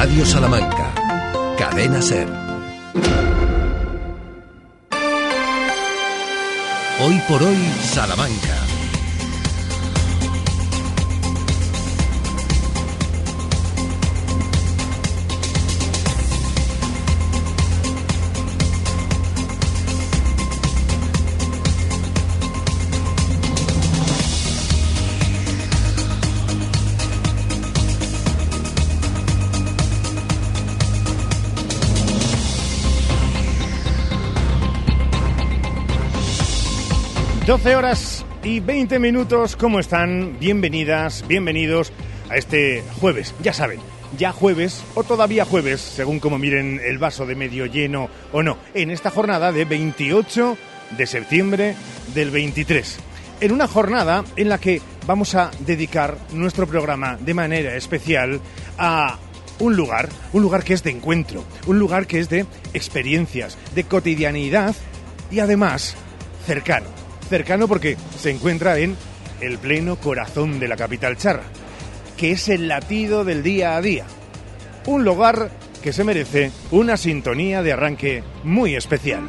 Radio Salamanca. Cadena Ser. Hoy por hoy, Salamanca. 12 horas y 20 minutos, ¿cómo están? Bienvenidas, bienvenidos a este jueves, ya saben, ya jueves o todavía jueves, según como miren el vaso de medio lleno o no, en esta jornada de 28 de septiembre del 23. En una jornada en la que vamos a dedicar nuestro programa de manera especial a un lugar, un lugar que es de encuentro, un lugar que es de experiencias, de cotidianidad y además cercano cercano porque se encuentra en el pleno corazón de la capital charra, que es el latido del día a día. Un lugar que se merece una sintonía de arranque muy especial.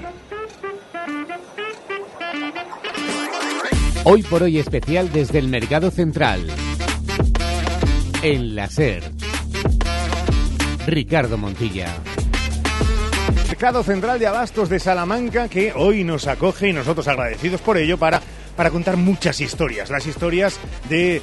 Hoy por hoy especial desde el Mercado Central. En la. Ricardo Montilla. Mercado Central de Abastos de Salamanca que hoy nos acoge y nosotros agradecidos por ello para, para contar muchas historias. Las historias de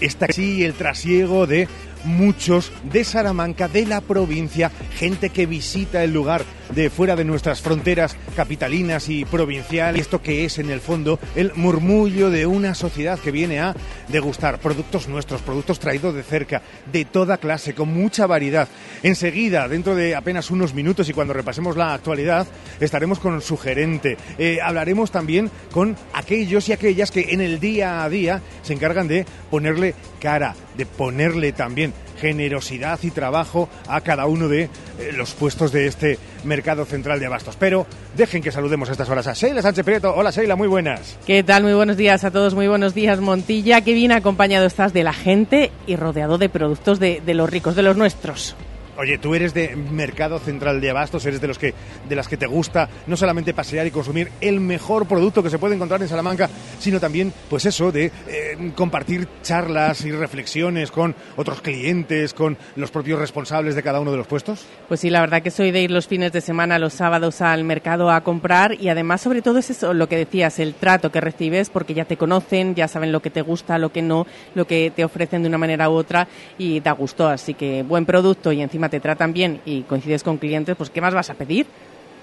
esta sí, el trasiego de muchos de Salamanca, de la provincia, gente que visita el lugar de fuera de nuestras fronteras capitalinas y provinciales. Esto que es en el fondo el murmullo de una sociedad que viene a degustar productos nuestros, productos traídos de cerca, de toda clase, con mucha variedad. Enseguida, dentro de apenas unos minutos y cuando repasemos la actualidad, estaremos con su gerente. Eh, hablaremos también con aquellos y aquellas que en el día a día se encargan de ponerle cara, de ponerle también generosidad y trabajo a cada uno de eh, los puestos de este mercado central de abastos. Pero dejen que saludemos a estas horas a Sheila Sánchez Prieto. Hola Sheila, muy buenas. ¿Qué tal? Muy buenos días a todos, muy buenos días Montilla. Qué bien acompañado estás de la gente y rodeado de productos de, de los ricos, de los nuestros. Oye, tú eres de Mercado Central de Abastos, eres de los que de las que te gusta no solamente pasear y consumir el mejor producto que se puede encontrar en Salamanca, sino también, pues eso, de eh, compartir charlas y reflexiones con otros clientes, con los propios responsables de cada uno de los puestos. Pues sí, la verdad que soy de ir los fines de semana, los sábados al mercado a comprar y además, sobre todo, es eso lo que decías, el trato que recibes, porque ya te conocen, ya saben lo que te gusta, lo que no, lo que te ofrecen de una manera u otra y da gusto. Así que buen producto y encima te tratan bien y coincides con clientes, pues ¿qué más vas a pedir?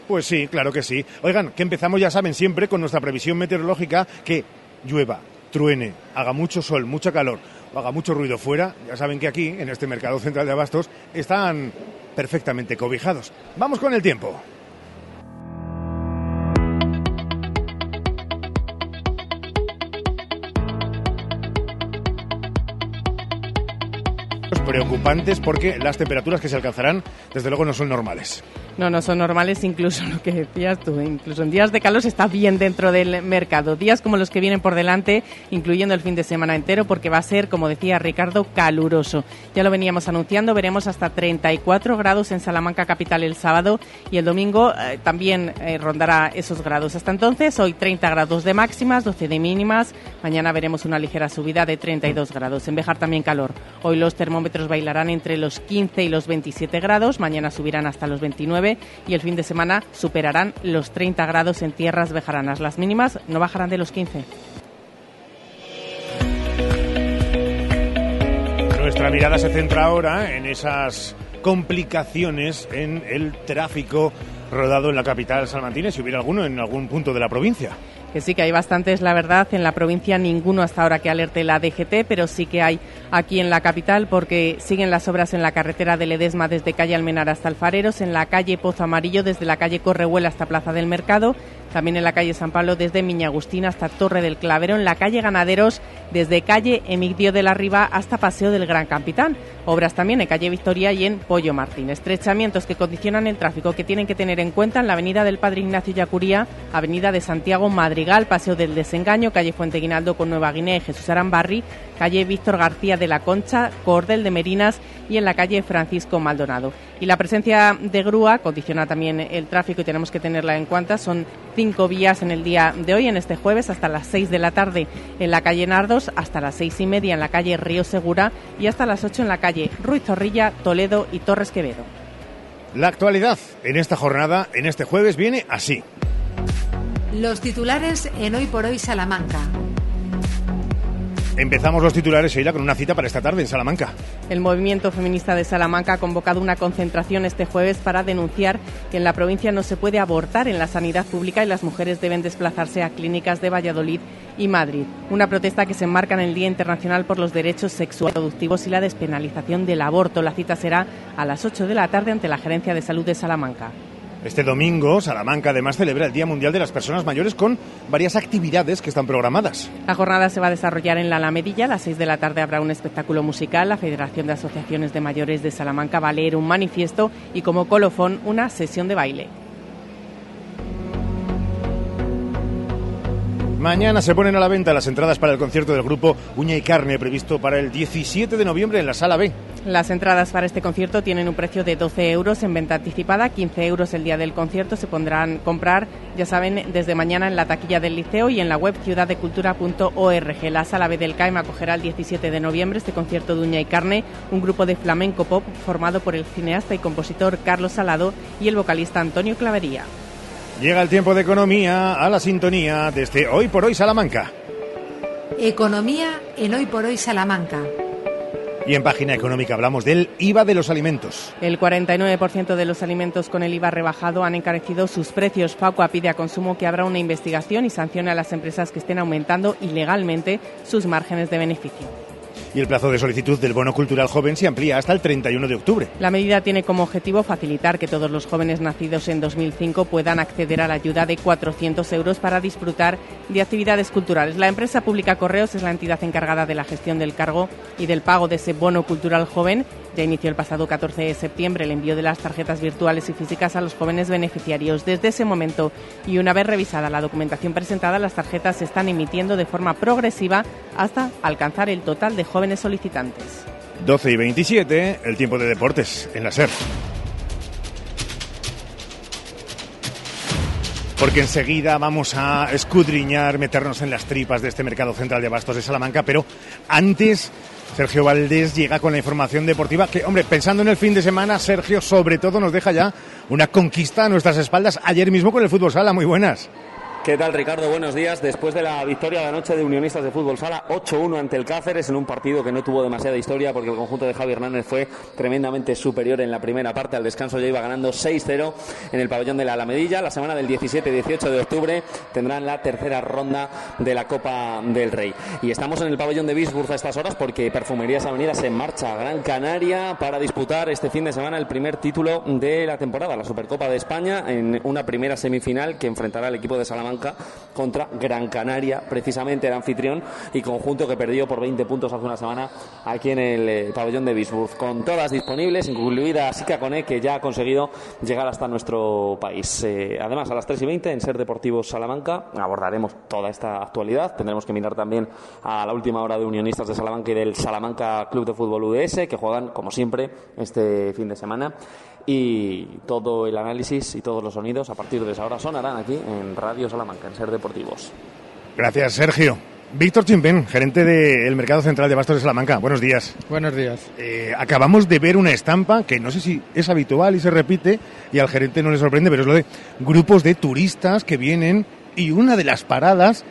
Pues sí, claro que sí. Oigan, que empezamos, ya saben, siempre con nuestra previsión meteorológica que llueva, truene, haga mucho sol, mucha calor, o haga mucho ruido fuera. Ya saben que aquí, en este mercado central de abastos, están perfectamente cobijados. Vamos con el tiempo. Preocupantes porque las temperaturas que se alcanzarán, desde luego, no son normales. No, no son normales, incluso lo que decías tú, incluso en días de calor se está bien dentro del mercado. Días como los que vienen por delante, incluyendo el fin de semana entero, porque va a ser, como decía Ricardo, caluroso. Ya lo veníamos anunciando, veremos hasta 34 grados en Salamanca capital el sábado y el domingo eh, también eh, rondará esos grados. Hasta entonces, hoy 30 grados de máximas, 12 de mínimas. Mañana veremos una ligera subida de 32 grados. En Bejar también calor. Hoy los termómetros bailarán entre los 15 y los 27 grados. Mañana subirán hasta los 29 y el fin de semana superarán los 30 grados en tierras bejaranas. Las mínimas no bajarán de los 15. Nuestra mirada se centra ahora en esas complicaciones en el tráfico rodado en la capital salmantina, si hubiera alguno en algún punto de la provincia que sí que hay bastantes, la verdad, en la provincia ninguno hasta ahora que alerte la DGT, pero sí que hay aquí en la capital porque siguen las obras en la carretera de Ledesma desde calle Almenar hasta Alfareros, en la calle Pozo Amarillo desde la calle Correhuela hasta Plaza del Mercado, también en la calle San Pablo desde Miñagustina hasta Torre del Clavero, en la calle Ganaderos desde calle Emigdio de la Riva hasta Paseo del Gran Capitán. Obras también en calle Victoria y en Pollo Martín. Estrechamientos que condicionan el tráfico que tienen que tener en cuenta en la avenida del Padre Ignacio Yacuría, avenida de Santiago Madrigal, Paseo del Desengaño, calle Fuente Guinaldo con Nueva Guinea y Jesús Arambarri, calle Víctor García de la Concha, Cordel de Merinas y en la calle Francisco Maldonado. Y la presencia de grúa condiciona también el tráfico y tenemos que tenerla en cuenta. Son cinco vías en el día de hoy, en este jueves, hasta las seis de la tarde en la calle Nardos, hasta las seis y media en la calle Río Segura y hasta las ocho en la calle Ruiz Zorrilla, Toledo y Torres Quevedo. La actualidad en esta jornada, en este jueves, viene así. Los titulares en Hoy por Hoy Salamanca. Empezamos los titulares, Sheila, con una cita para esta tarde en Salamanca. El movimiento feminista de Salamanca ha convocado una concentración este jueves para denunciar que en la provincia no se puede abortar en la sanidad pública y las mujeres deben desplazarse a clínicas de Valladolid y Madrid. Una protesta que se enmarca en el Día Internacional por los Derechos Sexuales Productivos y la despenalización del aborto. La cita será a las 8 de la tarde ante la Gerencia de Salud de Salamanca. Este domingo, Salamanca además celebra el Día Mundial de las Personas Mayores con varias actividades que están programadas. La jornada se va a desarrollar en la Alamedilla. A las 6 de la tarde habrá un espectáculo musical. La Federación de Asociaciones de Mayores de Salamanca va a leer un manifiesto y como colofón una sesión de baile. Mañana se ponen a la venta las entradas para el concierto del grupo Uña y Carne, previsto para el 17 de noviembre en la Sala B. Las entradas para este concierto tienen un precio de 12 euros en venta anticipada, 15 euros el día del concierto. Se pondrán comprar, ya saben, desde mañana en la taquilla del liceo y en la web ciudaddecultura.org. La Sala B del CAEM acogerá el 17 de noviembre este concierto de Uña y Carne, un grupo de flamenco pop formado por el cineasta y compositor Carlos Salado y el vocalista Antonio Clavería. Llega el tiempo de economía a la sintonía desde Hoy por Hoy Salamanca. Economía en Hoy por Hoy Salamanca. Y en página económica hablamos del IVA de los alimentos. El 49% de los alimentos con el IVA rebajado han encarecido sus precios. Facua pide a consumo que abra una investigación y sancione a las empresas que estén aumentando ilegalmente sus márgenes de beneficio y el plazo de solicitud del bono cultural joven se amplía hasta el 31 de octubre. La medida tiene como objetivo facilitar que todos los jóvenes nacidos en 2005 puedan acceder a la ayuda de 400 euros para disfrutar de actividades culturales. La empresa pública Correos es la entidad encargada de la gestión del cargo y del pago de ese bono cultural joven ya inició el pasado 14 de septiembre el envío de las tarjetas virtuales y físicas a los jóvenes beneficiarios. Desde ese momento y una vez revisada la documentación presentada, las tarjetas se están emitiendo de forma progresiva hasta alcanzar el total de jóvenes solicitantes. 12 y 27, el tiempo de deportes en la SER. porque enseguida vamos a escudriñar, meternos en las tripas de este mercado central de abastos de Salamanca, pero antes Sergio Valdés llega con la información deportiva que, hombre, pensando en el fin de semana, Sergio sobre todo nos deja ya una conquista a nuestras espaldas ayer mismo con el fútbol sala. Muy buenas. ¿Qué tal Ricardo? Buenos días. Después de la victoria de la noche de Unionistas de Fútbol Sala 8-1 ante el Cáceres en un partido que no tuvo demasiada historia porque el conjunto de Javi Hernández fue tremendamente superior en la primera parte. Al descanso ya iba ganando 6-0 en el pabellón de la Alamedilla. La semana del 17 y 18 de octubre tendrán la tercera ronda de la Copa del Rey. Y estamos en el pabellón de Bisburg a estas horas porque Perfumerías Avenidas en marcha a Gran Canaria para disputar este fin de semana el primer título de la temporada, la Supercopa de España, en una primera semifinal que enfrentará al equipo de Salamanca contra Gran Canaria, precisamente el anfitrión y conjunto que perdió por 20 puntos hace una semana aquí en el eh, pabellón de Bisburg, con todas disponibles, incluida Sica Cone, que ya ha conseguido llegar hasta nuestro país. Eh, además, a las 3 y 20 en Ser Deportivos Salamanca abordaremos toda esta actualidad. Tendremos que mirar también a la última hora de Unionistas de Salamanca y del Salamanca Club de Fútbol UDS, que juegan, como siempre, este fin de semana y todo el análisis y todos los sonidos a partir de esa hora sonarán aquí en Radio Salamanca, en Ser Deportivos. Gracias, Sergio. Víctor Chimpén, gerente del Mercado Central de Bastos de Salamanca. Buenos días. Buenos días. Eh, acabamos de ver una estampa que no sé si es habitual y se repite y al gerente no le sorprende, pero es lo de grupos de turistas que vienen y una de las paradas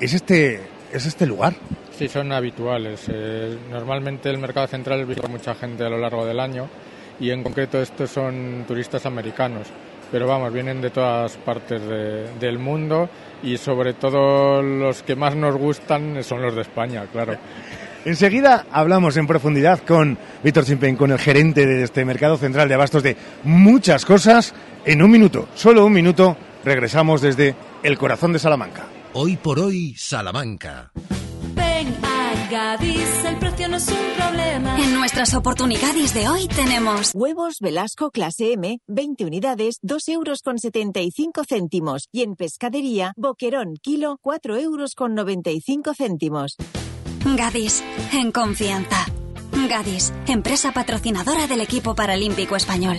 es este, es este lugar. Sí, son habituales. Eh, normalmente el Mercado Central visita mucha gente a lo largo del año y en concreto estos son turistas americanos. Pero vamos, vienen de todas partes del mundo y sobre todo los que más nos gustan son los de España, claro. Enseguida hablamos en profundidad con Víctor Simpen, con el gerente de este mercado central de abastos de muchas cosas. En un minuto, solo un minuto, regresamos desde el corazón de Salamanca. Hoy por hoy, Salamanca. Gadis, el precio no es un problema. En nuestras oportunidades de hoy tenemos huevos Velasco clase M, 20 unidades, 2 euros con 75 céntimos. Y en pescadería, boquerón kilo, 4 euros con 95 céntimos. Gadis, en confianza. Gadis, empresa patrocinadora del equipo paralímpico español.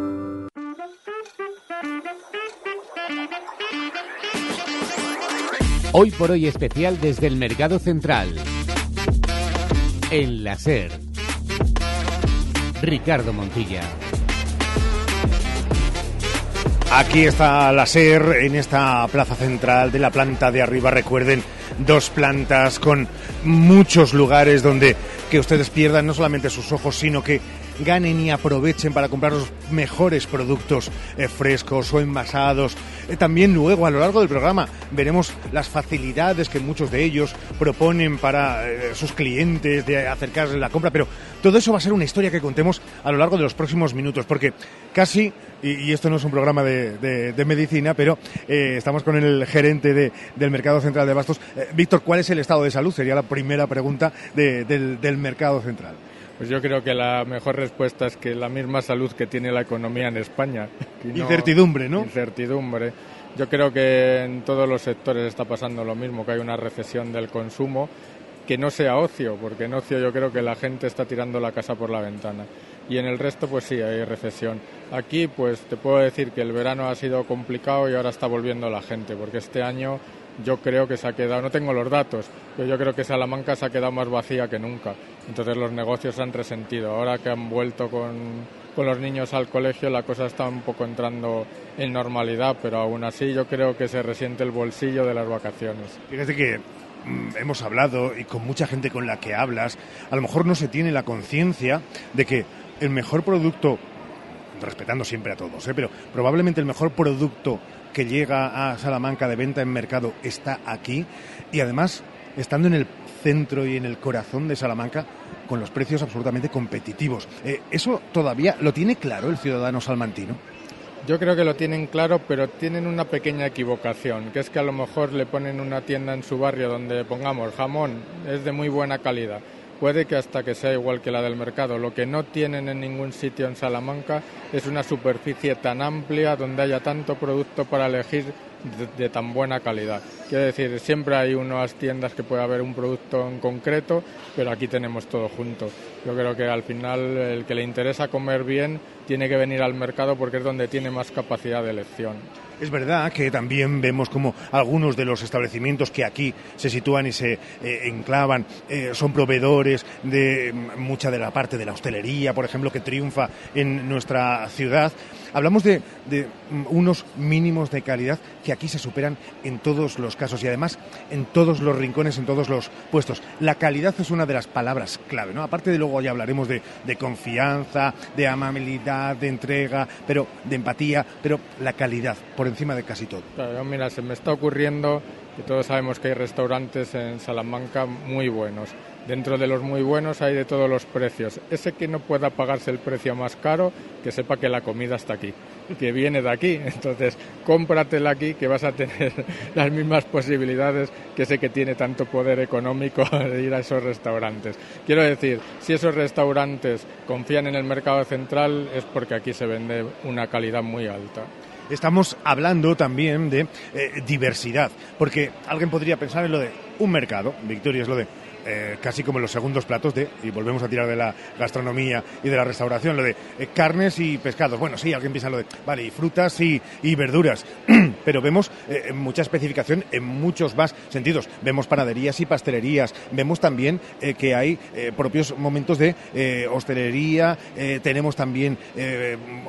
Hoy por hoy especial desde el Mercado Central. En la SER. Ricardo Montilla. Aquí está la SER en esta plaza central de la planta de arriba. Recuerden, dos plantas con muchos lugares donde que ustedes pierdan no solamente sus ojos, sino que ganen y aprovechen para comprar los mejores productos eh, frescos o envasados. Eh, también luego a lo largo del programa veremos las facilidades que muchos de ellos proponen para eh, sus clientes de acercarse a la compra, pero todo eso va a ser una historia que contemos a lo largo de los próximos minutos, porque casi, y, esto no es un programa de, medicina, pero estamos con el gerente del Mercado Central de Bastos. Víctor, ¿cuál es el estado de salud? Sería la primera pregunta del Mercado Central. Pues yo creo que la mejor respuesta es que la misma salud que tiene la economía en España. incertidumbre, ¿no? Incertidumbre. Yo creo que en todos los sectores está pasando lo mismo, que hay una recesión del consumo, que no sea ocio, porque en ocio yo creo que la gente está tirando la casa por la ventana. Y en el resto, pues sí, hay recesión. Aquí, pues te puedo decir que el verano ha sido complicado y ahora está volviendo la gente, porque este año yo creo que se ha quedado, no tengo los datos, pero yo creo que Salamanca se ha quedado más vacía que nunca. Entonces los negocios se han resentido. Ahora que han vuelto con, los niños al colegio, la cosa está un poco entrando en normalidad, pero aún así yo creo que se resiente el bolsillo de las vacaciones. Fíjate que mm, hemos hablado y con mucha gente con la que hablas, a lo mejor no se tiene la conciencia de que el mejor producto, respetando siempre a todos, ¿eh? pero probablemente el mejor producto que llega a Salamanca de venta en mercado está aquí y además estando en el centro y en el corazón de Salamanca con los precios absolutamente competitivos. Eh, ¿Eso todavía lo tiene claro el ciudadano salmantino? Yo creo que lo tienen claro, pero tienen una pequeña equivocación, que es que a lo mejor le ponen una tienda en su barrio donde pongamos jamón, es de muy buena calidad puede que hasta que sea igual que la del mercado. Lo que no tienen en ningún sitio en Salamanca es una superficie tan amplia donde haya tanto producto para elegir de, tan buena calidad. Quiero decir, siempre hay unas tiendas que puede haber un producto en concreto, pero aquí tenemos todo junto. Yo creo que al final el que le interesa comer bien tiene que venir al mercado porque es donde tiene más capacidad de elección. Es verdad que también vemos como algunos de los establecimientos que aquí se sitúan y se eh, enclavan eh, son proveedores de mm, mucha de la parte de la hostelería, por ejemplo, que triunfa en nuestra ciudad. Hablamos de, mm, unos mínimos de calidad que aquí se superan en todos los casos y además en todos los rincones, en todos los puestos. La calidad es una de las palabras clave, ¿no? Aparte de luego ya hablaremos de, confianza, de amabilidad, de entrega, pero de empatía, pero la calidad por encima de casi todo. Mira, se me está ocurriendo que todos sabemos que hay restaurantes en Salamanca muy buenos. Dentro de los muy buenos hay de todos los precios. Ese que no pueda pagarse el precio más caro, que sepa que la comida está aquí, que viene de aquí. Entonces, cómpratela aquí, que vas a tener las mismas posibilidades que ese que tiene tanto poder económico de ir a esos restaurantes. Quiero decir, si esos restaurantes confían en el mercado central, es porque aquí se vende una calidad muy alta estamos hablando también de eh, diversidad, porque alguien podría pensar en lo de un mercado, Victoria, es lo de eh, casi como los segundos platos de, y volvemos a tirar de la gastronomía y de la restauración, lo de eh, carnes y pescados. Bueno, sí, alguien piensa lo de, vale, y frutas y, y verduras, pero vemos eh, mucha especificación en muchos más sentidos. Vemos panaderías y pastelerías, vemos también que hay propios momentos de hostelería, tenemos también,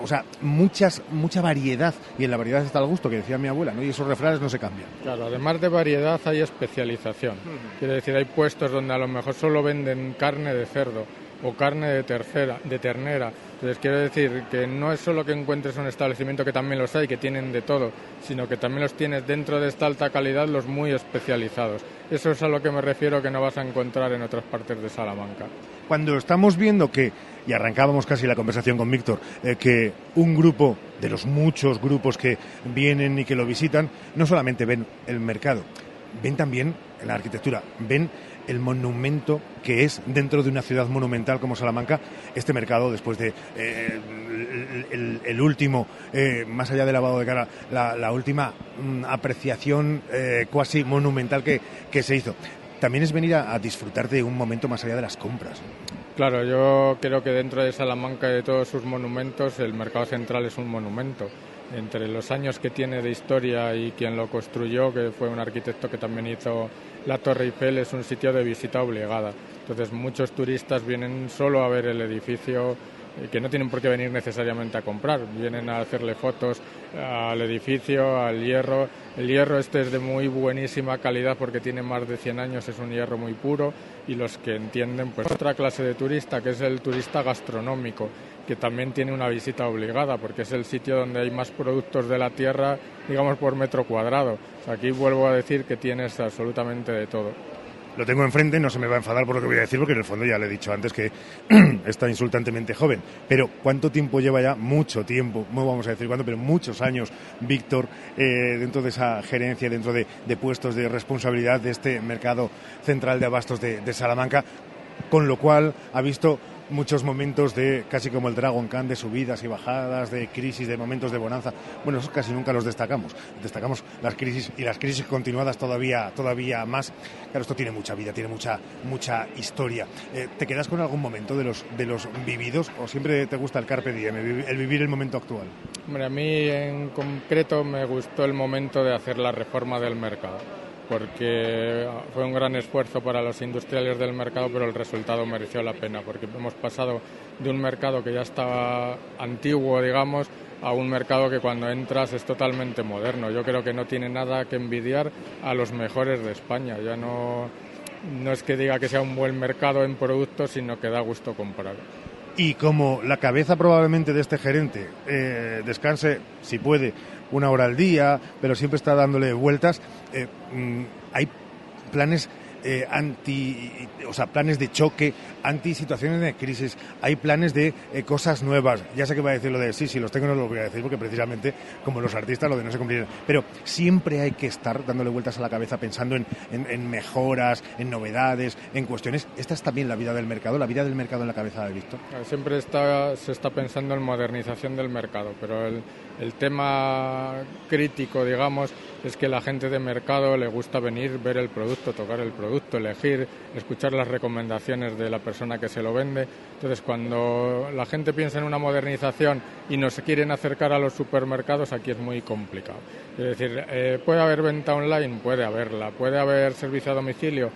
o sea, muchas, mucha variedad, y en la variedad está el gusto, que decía mi abuela, ¿no? y esos refranes no se cambian. Claro, además de variedad hay especialización. Quiere decir, hay puestos donde a lo mejor solo venden carne de cerdo o carne de, tercera, de ternera. Entonces quiero decir que no es solo que encuentres un establecimiento que también los hay, que tienen de todo, sino que también los tienes dentro de esta alta calidad los muy especializados. Eso es a lo que me refiero que no vas a encontrar en otras partes de Salamanca. Cuando estamos viendo que, y arrancábamos casi la conversación con Víctor, eh, que un grupo de los muchos grupos que vienen y que lo visitan, no solamente ven el mercado, ven también la arquitectura, ven el monumento que es dentro de una ciudad monumental como Salamanca, este mercado después de eh, el, último, eh, más allá del lavado de cara, la, la última mm, apreciación eh, cuasi monumental que, que se hizo. También es venir a, a disfrutar de un momento más allá de las compras. Claro, yo creo que dentro de Salamanca y de todos sus monumentos, el mercado central es un monumento. Entre los años que tiene de historia y quien lo construyó, que fue un arquitecto que también hizo la Torre Eiffel, es un sitio de visita obligada. Entonces muchos turistas vienen solo a ver el edificio, eh, que no tienen por qué venir necesariamente a comprar, vienen a hacerle fotos al edificio, al hierro. El hierro este es de muy buenísima calidad porque tiene más de 100 años, es un hierro muy puro y los que entienden pues otra clase de turista que es el turista gastronómico que también tiene una visita obligada porque es el sitio donde hay más productos de la tierra digamos por metro cuadrado. Aquí vuelvo a decir que tienes absolutamente de todo. Lo tengo enfrente, no se me va a enfadar por lo que voy a decir, porque en el fondo ya le he dicho antes que está insultantemente joven. Pero ¿cuánto tiempo lleva ya? Mucho tiempo, no vamos a decir cuánto, pero muchos años, Víctor, eh, dentro de esa gerencia, dentro de, puestos de responsabilidad de este mercado central de abastos de Salamanca, con lo cual ha visto muchos momentos de casi como el Dragon Khan de subidas y bajadas, de crisis, de momentos de bonanza. Bueno, esos casi nunca los destacamos. Destacamos las crisis y las crisis continuadas todavía, todavía más. Claro, esto tiene mucha vida, tiene mucha, mucha historia. Eh, ¿Te quedas con algún momento de los, de los vividos o siempre te gusta el carpe diem, el, vi- el vivir el momento actual? Hombre, a mí en concreto me gustó el momento de hacer la reforma del mercado, porque fue un gran esfuerzo para los industriales del mercado, pero el resultado mereció la pena, porque hemos pasado de un mercado que ya estaba antiguo, digamos, a un mercado que cuando entras es totalmente moderno. Yo creo que no tiene nada que envidiar a los mejores de España. Ya no, no es que diga que sea un buen mercado en productos, sino que da gusto comprar. Y como la cabeza probablemente de este gerente eh, descanse, si puede, una hora al día, pero siempre está dándole vueltas, eh, mm, hay planes eh, anti, o sea, planes de choque, anti situaciones de crisis, hay planes de eh, cosas nuevas. Ya sé que va a decir lo de sí, sí, los tengo, no los voy a decir, porque precisamente como los artistas lo de no se cumplir. Pero siempre hay que estar dándole vueltas a la cabeza pensando en, en- mejoras, en novedades, en cuestiones. Esta es también la vida del mercado, la vida del mercado en la cabeza de Víctor. Siempre está, se está pensando en modernización del mercado, pero el, el tema crítico, digamos, es que la gente de mercado le gusta venir, ver el producto, tocar el producto, elegir, escuchar las recomendaciones de la persona que se lo vende. Entonces, cuando la gente piensa en una modernización y no se quieren acercar a los supermercados, aquí es muy complicado. Es decir, eh, puede haber venta online, puede haberla, puede haber servicio a domicilio,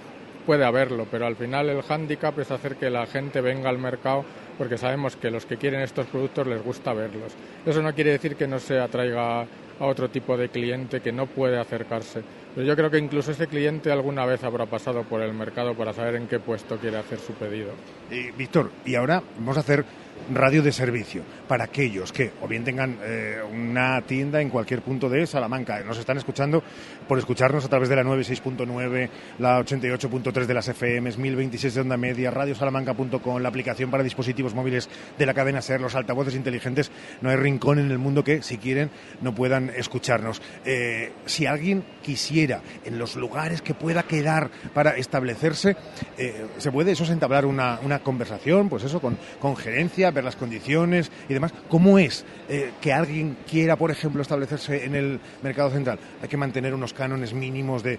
puede haberlo, pero al final el hándicap es hacer que la gente venga al mercado porque sabemos que los que quieren estos productos les gusta verlos. Eso no quiere decir que no se atraiga a otro tipo de cliente que no puede acercarse. Pero yo creo que incluso ese cliente alguna vez habrá pasado por el mercado para saber en qué puesto quiere hacer su pedido. Eh, Víctor, y ahora vamos a hacer radio de servicio para aquellos que o bien tengan eh, una tienda en cualquier punto de Salamanca, nos están escuchando por escucharnos a través de la 96.9, la 88.3 de las FMs, 1026 de onda media, radiosalamanca.com, la aplicación para dispositivos móviles de la cadena SER, los altavoces inteligentes, no hay rincón en el mundo que, si quieren, no puedan escucharnos. Eh, si alguien quisiera, en los lugares que pueda quedar para establecerse, eh, se puede eso es entablar una, una conversación, pues eso, con, con gerencia, ver las condiciones y demás. ¿Cómo es eh, que alguien quiera, por ejemplo, establecerse en el mercado central? Hay que mantener unos cánones mínimos de,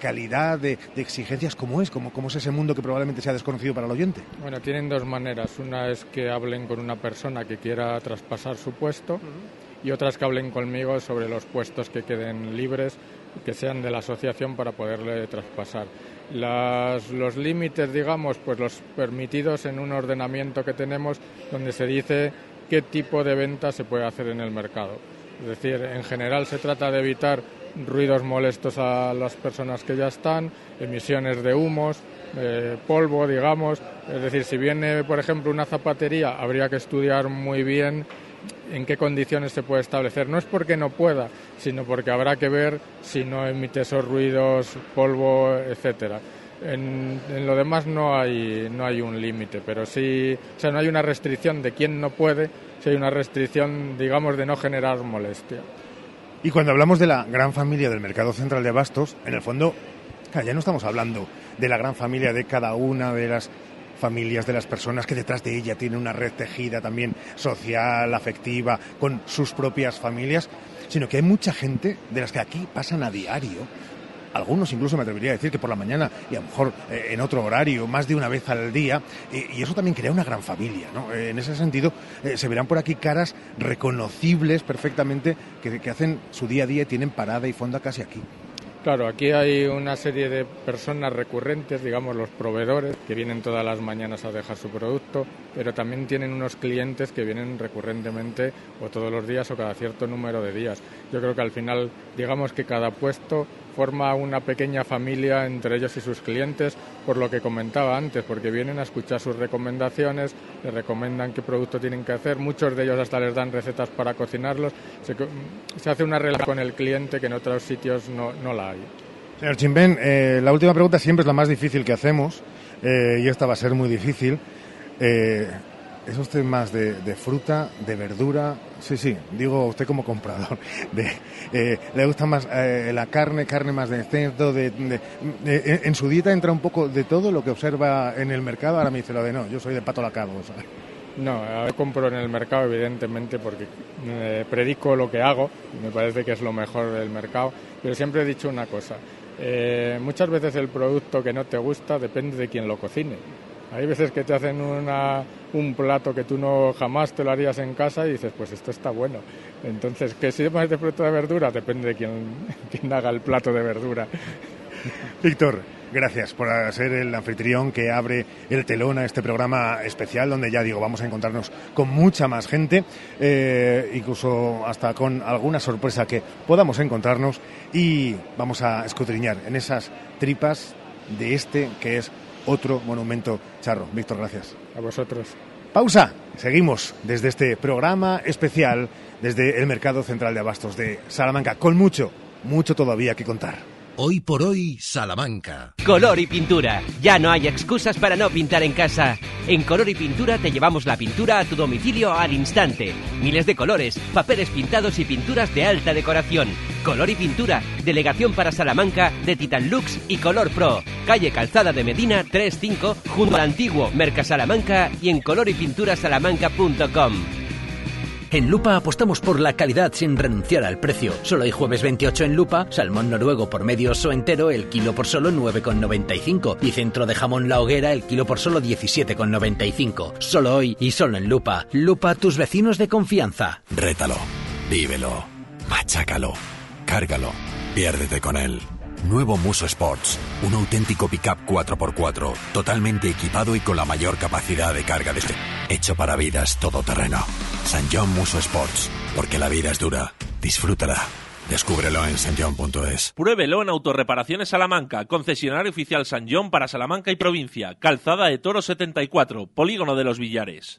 calidad, de, exigencias. ¿Cómo es? ¿Cómo, ¿Cómo es ese mundo que probablemente sea desconocido para el oyente? Bueno, tienen dos maneras. Una es que hablen con una persona que quiera traspasar su puesto y otras que hablen conmigo sobre los puestos que queden libres, que sean de la asociación para poderle traspasar. Los límites, digamos, pues los permitidos en un ordenamiento que tenemos donde se dice qué tipo de venta se puede hacer en el mercado. Es decir, en general se trata de evitar ruidos molestos a las personas que ya están, emisiones de humos, eh, polvo, digamos. Es decir, si viene, por ejemplo, una zapatería, habría que estudiar muy bien en qué condiciones se puede establecer. No es porque no pueda, sino porque habrá que ver si no emite esos ruidos, polvo, etcétera. En, lo demás no hay, no hay un límite, pero sí, o sea, no hay una restricción de quién no puede, si hay una restricción, digamos, de no generar molestia. Y cuando hablamos de la gran familia del mercado central de abastos, en el fondo, ya no estamos hablando de la gran familia de cada una de las familias de las personas que detrás de ella tiene una red tejida también social, afectiva, con sus propias familias, sino que hay mucha gente de las que aquí pasan a diario. Algunos incluso me atrevería a decir que por la mañana y a lo mejor eh, en otro horario, más de una vez al día, y eso también crea una gran familia. ¿no? en ese sentido, eh, se verán por aquí caras reconocibles perfectamente que, que hacen su día a día y tienen parada y fonda casi aquí. Claro, aquí hay una serie de personas recurrentes, digamos los proveedores, que vienen todas las mañanas a dejar su producto, pero también tienen unos clientes que vienen recurrentemente o todos los días o cada cierto número de días. Yo creo que al final, digamos que cada puesto forma una pequeña familia entre ellos y sus clientes, por lo que comentaba antes, porque vienen a escuchar sus recomendaciones, les recomiendan qué producto tienen que hacer, muchos de ellos hasta les dan recetas para cocinarlos, se, hace una relación con el cliente que en otros sitios no, no la hay. Señor Chimben, eh, la última pregunta siempre es la más difícil que hacemos, eh, y esta va a ser muy difícil. Eh, ¿Es usted más de, fruta, de verdura? Sí, sí, digo usted como comprador. Eh, ¿Le gusta más eh, la carne, carne más de cerdo? De, en su dieta entra un poco de todo lo que observa en el mercado. Ahora me dice lo de no, yo soy de pato lacado. No, yo compro en el mercado evidentemente porque eh, predico lo que hago, me parece que es lo mejor del mercado, pero siempre he dicho una cosa, muchas veces el producto que no te gusta depende de quien lo cocine. Hay veces que te hacen una, un plato que tú no jamás te lo harías en casa y dices, pues esto está bueno. Entonces, ¿qué si más de fruta de verdura? Depende de quién, quién haga el plato de verdura. Víctor, gracias por ser el anfitrión que abre el telón a este programa especial donde ya digo, vamos a encontrarnos con mucha más gente, eh, incluso hasta con alguna sorpresa que podamos encontrarnos y vamos a escudriñar en esas tripas de este que es otro monumento charro. Víctor, gracias. A vosotros. Pausa. Seguimos desde este programa especial, desde el Mercado Central de Abastos de Salamanca, con mucho, mucho todavía que contar. Hoy por hoy, Salamanca. Color y pintura. Ya no hay excusas para no pintar en casa. En Color y Pintura te llevamos la pintura a tu domicilio al instante. Miles de colores, papeles pintados y pinturas de alta decoración. Color y Pintura, delegación para Salamanca de Titan Lux y Color Pro. Calle Calzada de Medina 35, junto al antiguo Merca Salamanca y en colorypinturasalamanca.com. En Lupa apostamos por la calidad sin renunciar al precio. Solo hay jueves 28 en Lupa, salmón noruego por medio oso entero, el kilo por solo 9,95 y centro de jamón La Hoguera, el kilo por solo 17,95. Solo hoy y solo en Lupa. Lupa, tus vecinos de confianza. Rétalo, vívelo, machácalo, cárgalo, piérdete con él. Nuevo Muso Sports, un auténtico pickup 4x4, totalmente equipado y con la mayor capacidad de carga de este, hecho para vidas todoterreno. San John Muso Sports, porque la vida es dura. Disfrútala. Descúbrelo en sanjon.es. Pruébelo en Autorreparaciones Salamanca, concesionario oficial San John para Salamanca y provincia, Calzada de Toro 74, Polígono de los Villares.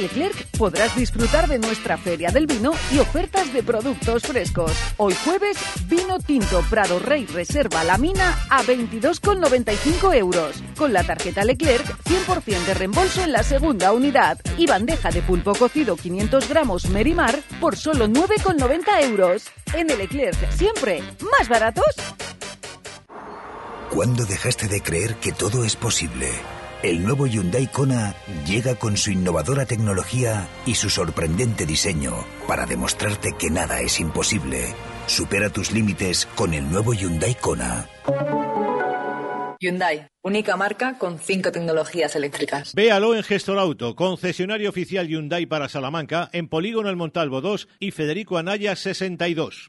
Leclerc podrás disfrutar de nuestra Feria del Vino y ofertas de productos frescos. Hoy jueves, vino tinto Prado Rey Reserva La Mina a 22,95 euros. Con la tarjeta Leclerc, 100% de reembolso en la segunda unidad. Y bandeja de pulpo cocido 500 gramos Merimar por solo 9,90 euros. En el Leclerc, siempre más baratos. ¿Cuándo dejaste de creer que todo es posible? El nuevo Hyundai Kona llega con su innovadora tecnología y su sorprendente diseño para demostrarte que nada es imposible. Supera tus límites con el nuevo Hyundai Kona. Hyundai, única marca con cinco tecnologías eléctricas. Véalo en Gestor Auto, concesionario oficial Hyundai para Salamanca, en Polígono El Montalvo 2 y Federico Anaya 62.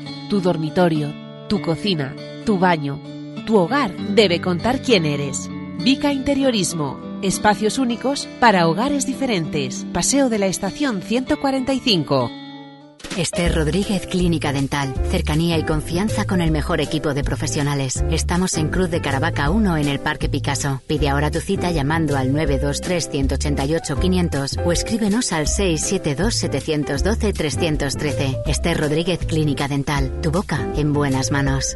tu dormitorio, tu cocina, tu baño, tu hogar debe contar quién eres. Vica Interiorismo. Espacios únicos para hogares diferentes. Paseo de la Estación 145. Esther Rodríguez Clínica Dental. Cercanía y confianza con el mejor equipo de profesionales. Estamos en Cruz de Caravaca 1 en el Parque Picasso. Pide ahora tu cita llamando al 923-188-500 o escríbenos al 672-712-313. Esther Rodríguez Clínica Dental. Tu boca en buenas manos.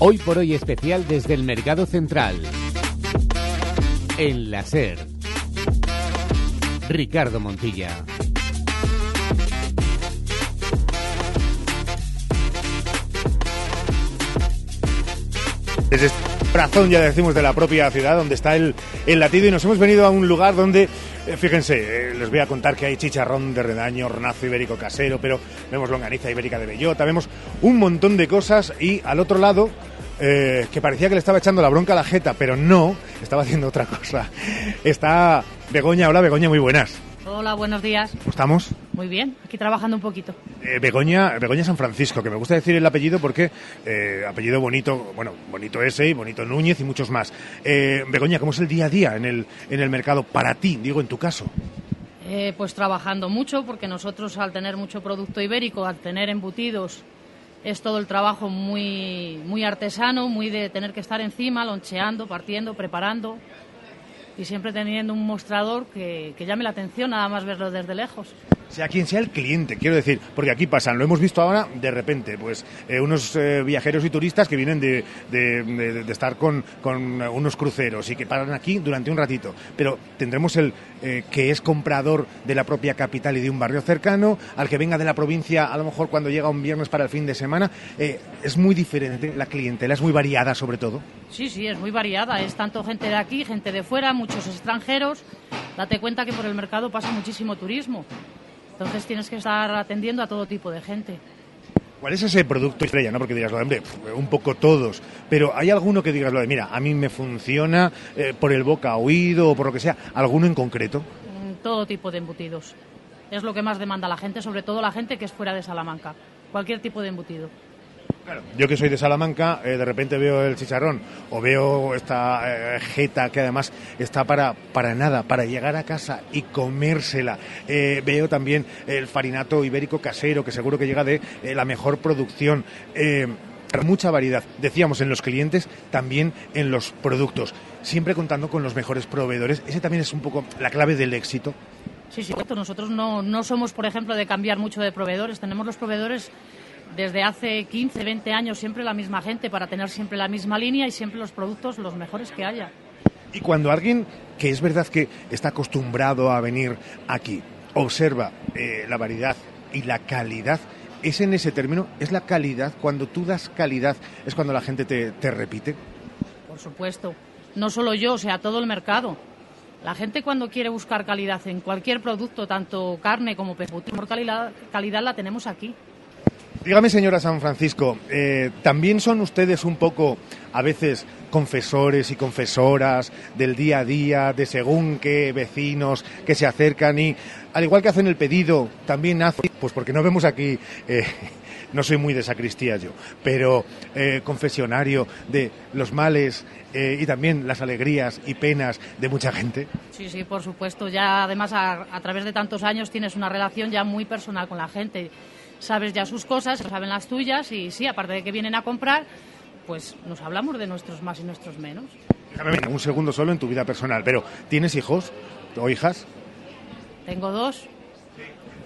Hoy por hoy especial desde el Mercado Central. En la. Ricardo Montilla. Desde este corazón, ya decimos, de la propia ciudad donde está el, el latido y nos hemos venido a un lugar donde, eh, fíjense, eh, les voy a contar que hay chicharrón de redaño, hornazo ibérico casero, pero vemos longaniza ibérica de bellota, vemos un montón de cosas y al otro lado eh, que parecía que le estaba echando la bronca a la jeta, pero no, estaba haciendo otra cosa. Está Begoña, hola Begoña, muy buenas. Hola, buenos días. ¿Cómo estamos? Muy bien, aquí trabajando un poquito. Eh, Begoña, Begoña San Francisco, que me gusta decir el apellido porque eh, apellido bonito, bueno, bonito ese, y bonito Núñez y muchos más. Eh, Begoña, ¿cómo es el día a día en el, en el mercado para ti, digo en tu caso? Eh, pues trabajando mucho, porque nosotros al tener mucho producto ibérico, al tener embutidos, es todo el trabajo muy, muy artesano, muy de tener que estar encima, loncheando, partiendo, preparando y siempre teniendo un mostrador que, que llame la atención nada más verlo desde lejos sea quien sea el cliente, quiero decir, porque aquí pasan, lo hemos visto ahora de repente, pues eh, unos eh, viajeros y turistas que vienen de, de, estar con, con, unos cruceros y que paran aquí durante un ratito, pero tendremos el eh, que es comprador de la propia capital y de un barrio cercano, al que venga de la provincia, a lo mejor cuando llega un viernes para el fin de semana, es muy diferente, la clientela es muy variada sobre todo. Sí, sí, es muy variada, es tanto gente de aquí, gente de fuera, muchos extranjeros, date cuenta que por el mercado pasa muchísimo turismo. Entonces tienes que estar atendiendo a todo tipo de gente. ¿Cuál es ese producto estrella? ¿no? Porque dirás, hombre, un poco todos. Pero ¿hay alguno que digas, lo de, mira, a mí me funciona eh, por el boca oído o por lo que sea? ¿Alguno en concreto? Mm, todo tipo de embutidos. Es lo que más demanda la gente, sobre todo la gente que es fuera de Salamanca. Cualquier tipo de embutido. Claro. Yo que soy de Salamanca, eh, de repente veo el chicharrón o veo esta eh, jeta que además está para, para nada, para llegar a casa y comérsela. Eh, veo también el farinato ibérico casero, que seguro que llega de eh, la mejor producción. mucha variedad, decíamos, en los clientes, también en los productos, siempre contando con los mejores proveedores. Ese también es un poco la clave del éxito. Sí, sí, correcto. Nosotros no, no somos, por ejemplo, de cambiar mucho de proveedores. Tenemos los proveedores desde hace 15, 20 años siempre la misma gente para tener siempre la misma línea y siempre los productos los mejores que haya. Y cuando alguien que es verdad que está acostumbrado a venir aquí, observa eh, la variedad y la calidad, ¿es en ese término? ¿Es la calidad? Cuando tú das calidad, ¿es cuando la gente te, te repite? Por supuesto. No solo yo, o sea, todo el mercado. La gente cuando quiere buscar calidad en cualquier producto, tanto carne como por calidad, calidad la tenemos aquí. Dígame, señora San Francisco, eh, ¿también son ustedes un poco, a veces, confesores y confesoras del día a día, de según qué vecinos que se acercan y, al igual que hacen el pedido, también hacen, pues porque no vemos aquí, eh, no soy muy de sacristía yo, pero eh, confesionario de los males y también las alegrías y penas de mucha gente? Sí, sí, por supuesto. Ya, además, a, a través de tantos años tienes una relación ya muy personal con la gente sabes ya sus cosas, saben las tuyas y sí, aparte de que vienen a comprar, pues nos hablamos de nuestros más y nuestros menos. Déjame un segundo solo en tu vida personal, pero ¿tienes hijos o hijas? Tengo dos.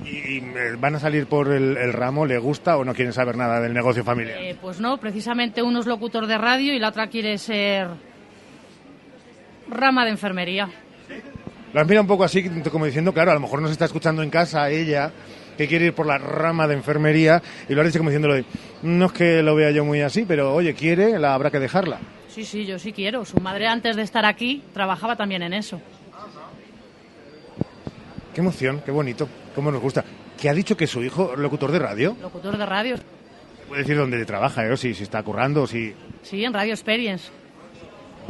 ¿Y eh, van a salir por el, ramo? ¿Le gusta o no quieren saber nada del negocio familiar? Eh, pues no, precisamente uno es locutor de radio y la otra quiere ser rama de enfermería. La mira un poco así, como diciendo, claro, a lo mejor nos está escuchando en casa ella que quiere ir por la rama de enfermería y lo ha dicho como diciéndolo de, no es que lo vea yo muy así, pero oye, quiere, la habrá que dejarla. Sí, sí, yo sí quiero. Su madre antes de estar aquí trabajaba también en eso. Qué emoción, qué bonito, cómo nos gusta. ¿Qué ha dicho que su hijo locutor de radio? Locutor de radio. Puede decir dónde trabaja, ¿eh? si, si está currando, si... Sí, en Radio Experience.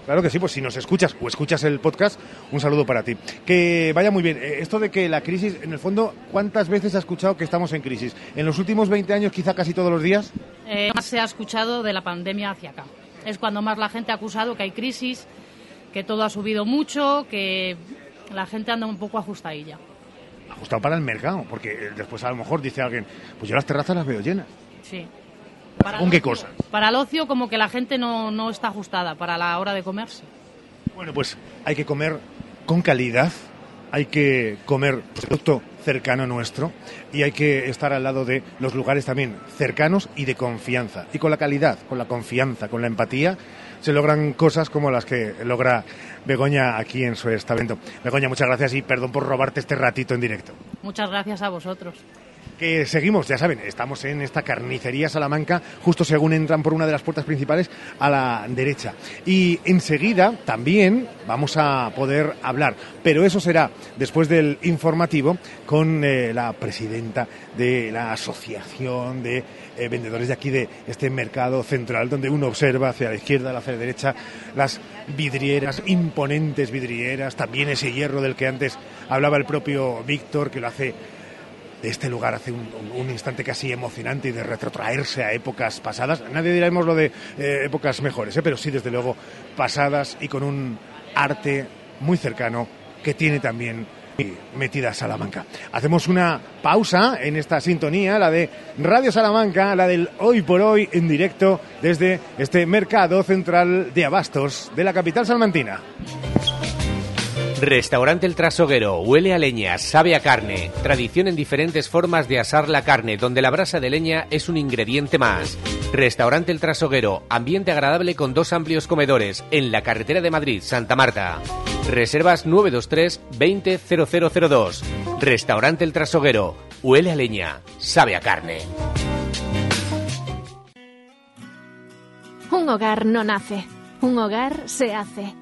Claro que sí, pues si nos escuchas o escuchas el podcast, un saludo para ti. Que vaya muy bien. Eh, esto de que la crisis, en el fondo, ¿cuántas veces ha escuchado que estamos en crisis? ¿En los últimos 20 años quizá casi todos los días? Eh, más se ha escuchado de la pandemia hacia acá. Es cuando más la gente ha acusado que hay crisis, que todo ha subido mucho, que la gente anda un poco ajustadilla. Ajustado para el mercado, porque después a lo mejor dice alguien, pues yo las terrazas las veo llenas. Sí. ¿Con qué cosa? Para el ocio, como que la gente no, no está ajustada para la hora de comerse. Bueno, pues hay que comer con calidad, hay que comer producto cercano nuestro y hay que estar al lado de los lugares también cercanos y de confianza. Y con la calidad, con la confianza, con la empatía, se logran cosas como las que logra Begoña aquí en su establecimiento. Begoña, muchas gracias y perdón por robarte este ratito en directo. Muchas gracias a vosotros que seguimos, ya saben, estamos en esta carnicería Salamanca, justo según entran por una de las puertas principales a la derecha. Y enseguida también vamos a poder hablar, pero eso será después del informativo con eh, la presidenta de la Asociación de eh, Vendedores de aquí de este mercado central, donde uno observa hacia la izquierda, hacia la derecha, las vidrieras, imponentes vidrieras, también ese hierro del que antes hablaba el propio Víctor, que lo hace de este lugar hace un, instante casi emocionante y de retrotraerse a épocas pasadas. Nadie diremos lo de eh, épocas mejores, ¿eh? pero sí, desde luego, pasadas y con un arte muy cercano que tiene también metida Salamanca. Hacemos una pausa en esta sintonía, la de Radio Salamanca, la del hoy por hoy en directo desde este mercado central de abastos de la capital salmantina. Restaurante El Trasoguero, huele a leña, sabe a carne. Tradición en diferentes formas de asar la carne, donde la brasa de leña es un ingrediente más. Restaurante El Trasoguero, ambiente agradable con dos amplios comedores, en la carretera de Madrid, Santa Marta. Reservas 923 200002. Restaurante El Trasoguero, huele a leña, sabe a carne. Un hogar no nace, un hogar se hace.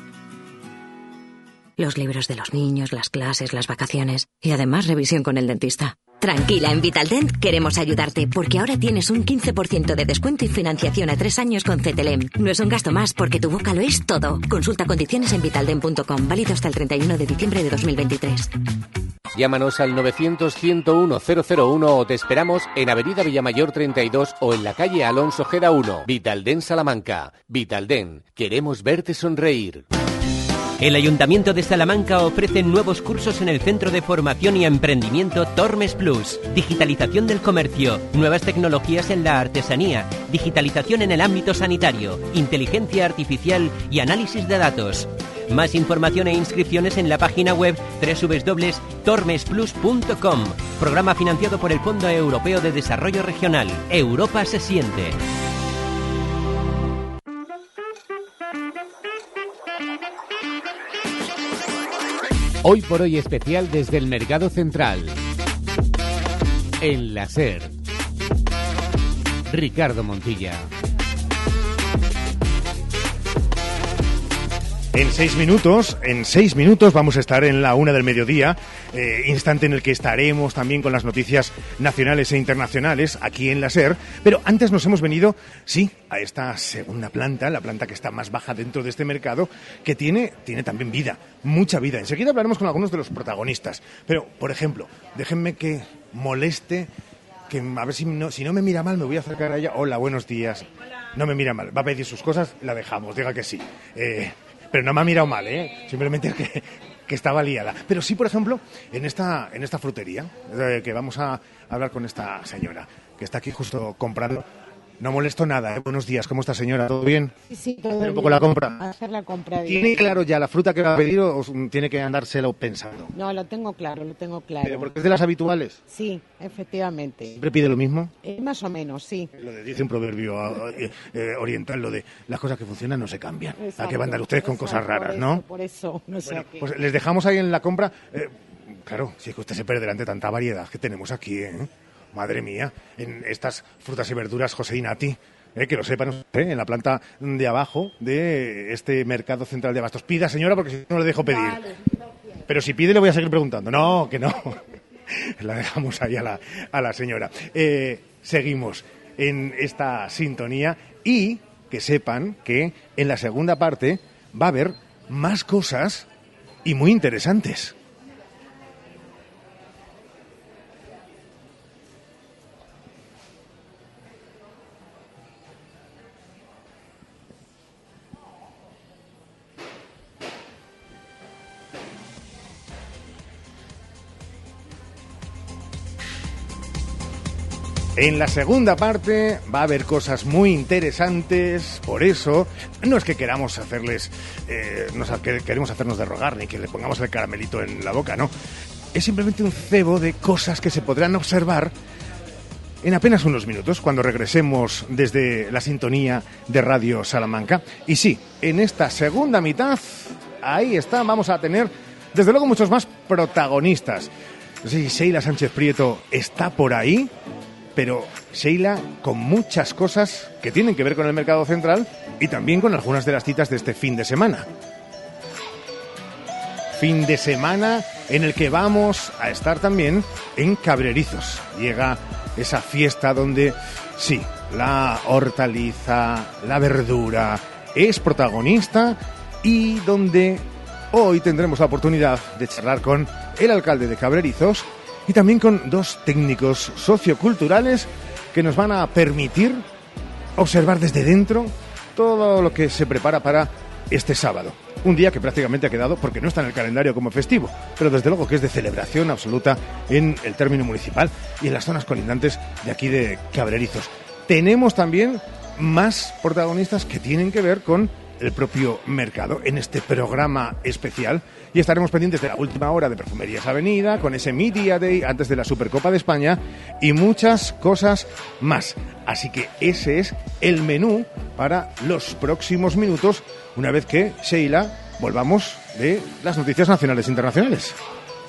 Los libros de los niños, las clases, las vacaciones y además revisión con el dentista. Tranquila, en Vitaldent queremos ayudarte porque ahora tienes un 15% de descuento y financiación a tres años con CTLM. No es un gasto más porque tu boca lo es todo. Consulta condiciones en vitaldent.com, válido hasta el 31 de diciembre de 2023. Llámanos al 900-101-001 o te esperamos en Avenida Villamayor 32 o en la calle Alonso Geda 1. Vitalden Salamanca. Vitalden, queremos verte sonreír. El Ayuntamiento de Salamanca ofrece nuevos cursos en el Centro de Formación y Emprendimiento Tormes Plus, digitalización del comercio, nuevas tecnologías en la artesanía, digitalización en el ámbito sanitario, inteligencia artificial y análisis de datos. Más información e inscripciones en la página web www.tormesplus.com. Programa financiado por el Fondo Europeo de Desarrollo Regional. Europa se siente. Hoy por hoy especial desde el Mercado Central. En la. Ricardo Montilla. En seis minutos, en seis minutos vamos a estar en la una del mediodía, eh, instante en el que estaremos también con las noticias nacionales e internacionales aquí en la SER. Pero antes nos hemos venido, sí, a esta segunda planta, la planta que está más baja dentro de este mercado, que tiene, tiene también vida, mucha vida. Enseguida hablaremos con algunos de los protagonistas. Pero, por ejemplo, déjenme que moleste que a ver si no, si no me mira mal me voy a acercar a ella. Hola, buenos días. No me mira mal. Va a pedir sus cosas, la dejamos, diga que sí. Eh, pero no me ha mirado mal, ¿eh? Simplemente que, que estaba liada. Pero sí, por ejemplo, en esta, en esta frutería, eh, que vamos a hablar con esta señora, que está aquí justo comprando. No molesto nada, ¿eh? Buenos días, ¿cómo está señora? ¿Todo bien? Sí, sí, todo ¿Hacer un bien. poco la compra? Hacer la compra. bien. ¿Tiene claro ya la fruta que va a pedir o tiene que andárselo pensando? No, lo tengo claro, lo tengo claro. Pero porque es de las habituales. Sí, efectivamente. ¿Siempre pide lo mismo? Eh, más o menos, sí. Lo de, dice un proverbio eh, eh, oriental, lo de las cosas que funcionan no se cambian. ¿A Exacto, qué van a andar ustedes con exacto, cosas raras, por no? Por eso, no sé qué. Pues les dejamos ahí en la compra. Claro, si es que usted se perderá ante tanta variedad que tenemos aquí, ¿eh? Madre mía, en estas frutas y verduras, José Inati. Eh, que lo sepan en la planta de abajo de este mercado central de abastos. Pida, señora, porque si no le dejo pedir. Pero si pide, le voy a seguir preguntando. No, que no. La dejamos ahí a la, a la señora. Eh, seguimos en esta sintonía y que sepan que en la segunda parte va a haber más cosas y muy interesantes. En la segunda parte va a haber cosas muy interesantes, por eso no es que queramos hacerles, eh, que queremos hacernos de rogar ni que le pongamos el caramelito en la boca, no. Es simplemente un cebo de cosas que se podrán observar en apenas unos minutos cuando regresemos desde la sintonía de Radio Salamanca. Y sí, en esta segunda mitad, ahí está, vamos a tener desde luego muchos más protagonistas. Sí, Sheila Sánchez Prieto está por ahí, pero Sheila con muchas cosas que tienen que ver con el mercado central y también con algunas de las citas de este fin de semana. Fin de semana en el que vamos a estar también en Cabrerizos. Llega esa fiesta donde, sí, la hortaliza, la verdura es protagonista y donde hoy tendremos la oportunidad de charlar con el alcalde de Cabrerizos y también con dos técnicos socioculturales que nos van a permitir observar desde dentro todo lo que se prepara para este sábado. Un día que prácticamente ha quedado, porque no está en el calendario como festivo, pero desde luego que es de celebración absoluta en el término municipal y en las zonas colindantes de aquí de Cabrerizos. Tenemos también más protagonistas que tienen que ver con el propio mercado en este programa especial y estaremos pendientes de la última hora de Perfumerías Avenida con ese Media Day antes de la Supercopa de España y muchas cosas más. Así que ese es el menú para los próximos minutos una vez que Sheila volvamos de las noticias nacionales e internacionales.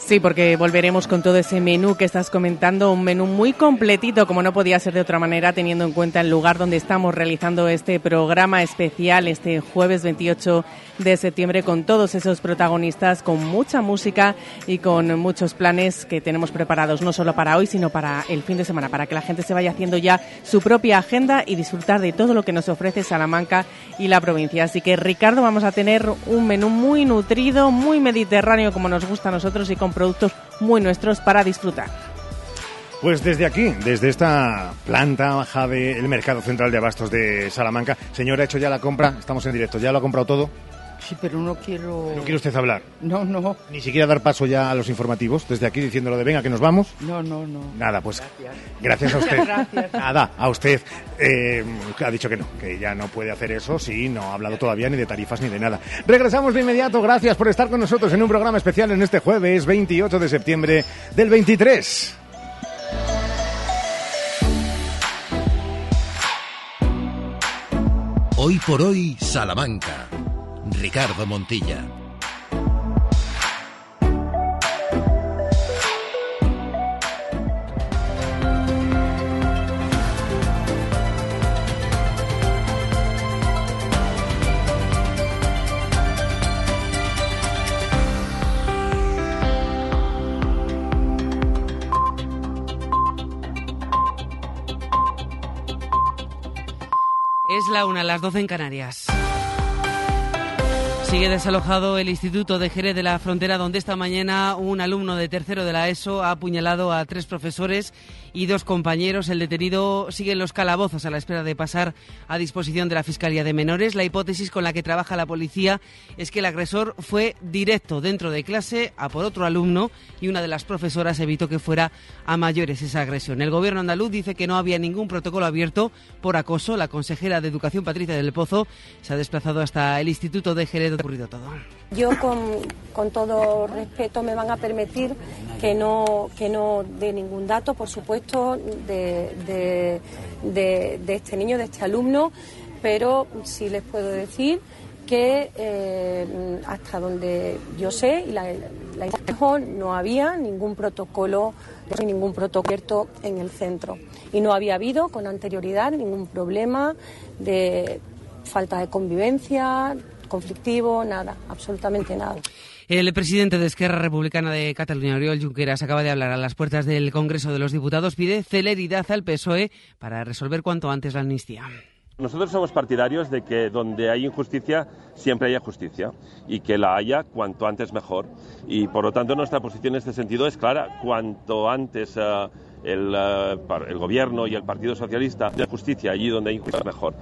Sí, porque volveremos con todo ese menú que estás comentando, un menú muy completito, como no podía ser de otra manera, teniendo en cuenta el lugar donde estamos realizando este programa especial este jueves 28 de septiembre con todos esos protagonistas, con mucha música y con muchos planes que tenemos preparados, no solo para hoy, sino para el fin de semana, para que la gente se vaya haciendo ya su propia agenda y disfrutar de todo lo que nos ofrece Salamanca y la provincia. Así que, Ricardo, vamos a tener un menú muy nutrido, muy mediterráneo, como nos gusta a nosotros, y con productos muy nuestros para disfrutar. Pues desde aquí, desde esta planta baja del Mercado Central de Abastos de Salamanca, señora, ha hecho ya la compra, estamos en directo, ¿ya lo ha comprado todo? Sí, pero no quiero... ¿No quiere usted hablar? No, no. Ni siquiera dar paso ya a los informativos, desde aquí diciéndolo de venga, que nos vamos. No, no, no. Nada, pues gracias, a usted. Gracias. Nada, a usted. Eh, ha dicho que no, que ya no puede hacer eso, sí, no ha hablado todavía ni de tarifas ni de nada. Regresamos de inmediato, gracias por estar con nosotros en un programa especial en este jueves 28 de septiembre del 23. Hoy por hoy, Salamanca. Ricardo Montilla. Es la una, las doce en Canarias. Sigue desalojado el Instituto de Jerez de la Frontera, donde esta mañana un alumno de tercero de la ESO ha apuñalado a tres profesores y dos compañeros. El detenido sigue en los calabozos a la espera de pasar a disposición de la Fiscalía de Menores. La hipótesis con la que trabaja la policía es que el agresor fue directo dentro de clase a por otro alumno y una de las profesoras evitó que fuera a mayores esa agresión. El gobierno andaluz dice que no había ningún protocolo abierto por acoso. La consejera de Educación, Patricia del Pozo, se ha desplazado hasta el Instituto de Jerez ocurrido todo. Yo con, con todo respeto me van a permitir que no, que no dé ningún dato, por supuesto, de, este niño, de este alumno, pero sí les puedo decir que eh, hasta donde yo sé y la, la no había ningún protocolo, ningún protocolo en el centro y no había habido con anterioridad ningún problema de falta de convivencia, conflictivo, nada, absolutamente nada. El presidente de Esquerra Republicana de Cataluña, Oriol Junqueras, acaba de hablar a las puertas del Congreso de los Diputados. Pide celeridad al PSOE para resolver cuanto antes la amnistía. Nosotros somos partidarios de que donde hay injusticia siempre haya justicia y que la haya cuanto antes mejor. Y por lo tanto nuestra posición en este sentido es clara. Cuanto antes eh, el, eh, el Gobierno y el Partido Socialista de justicia allí donde hay injusticia mejor.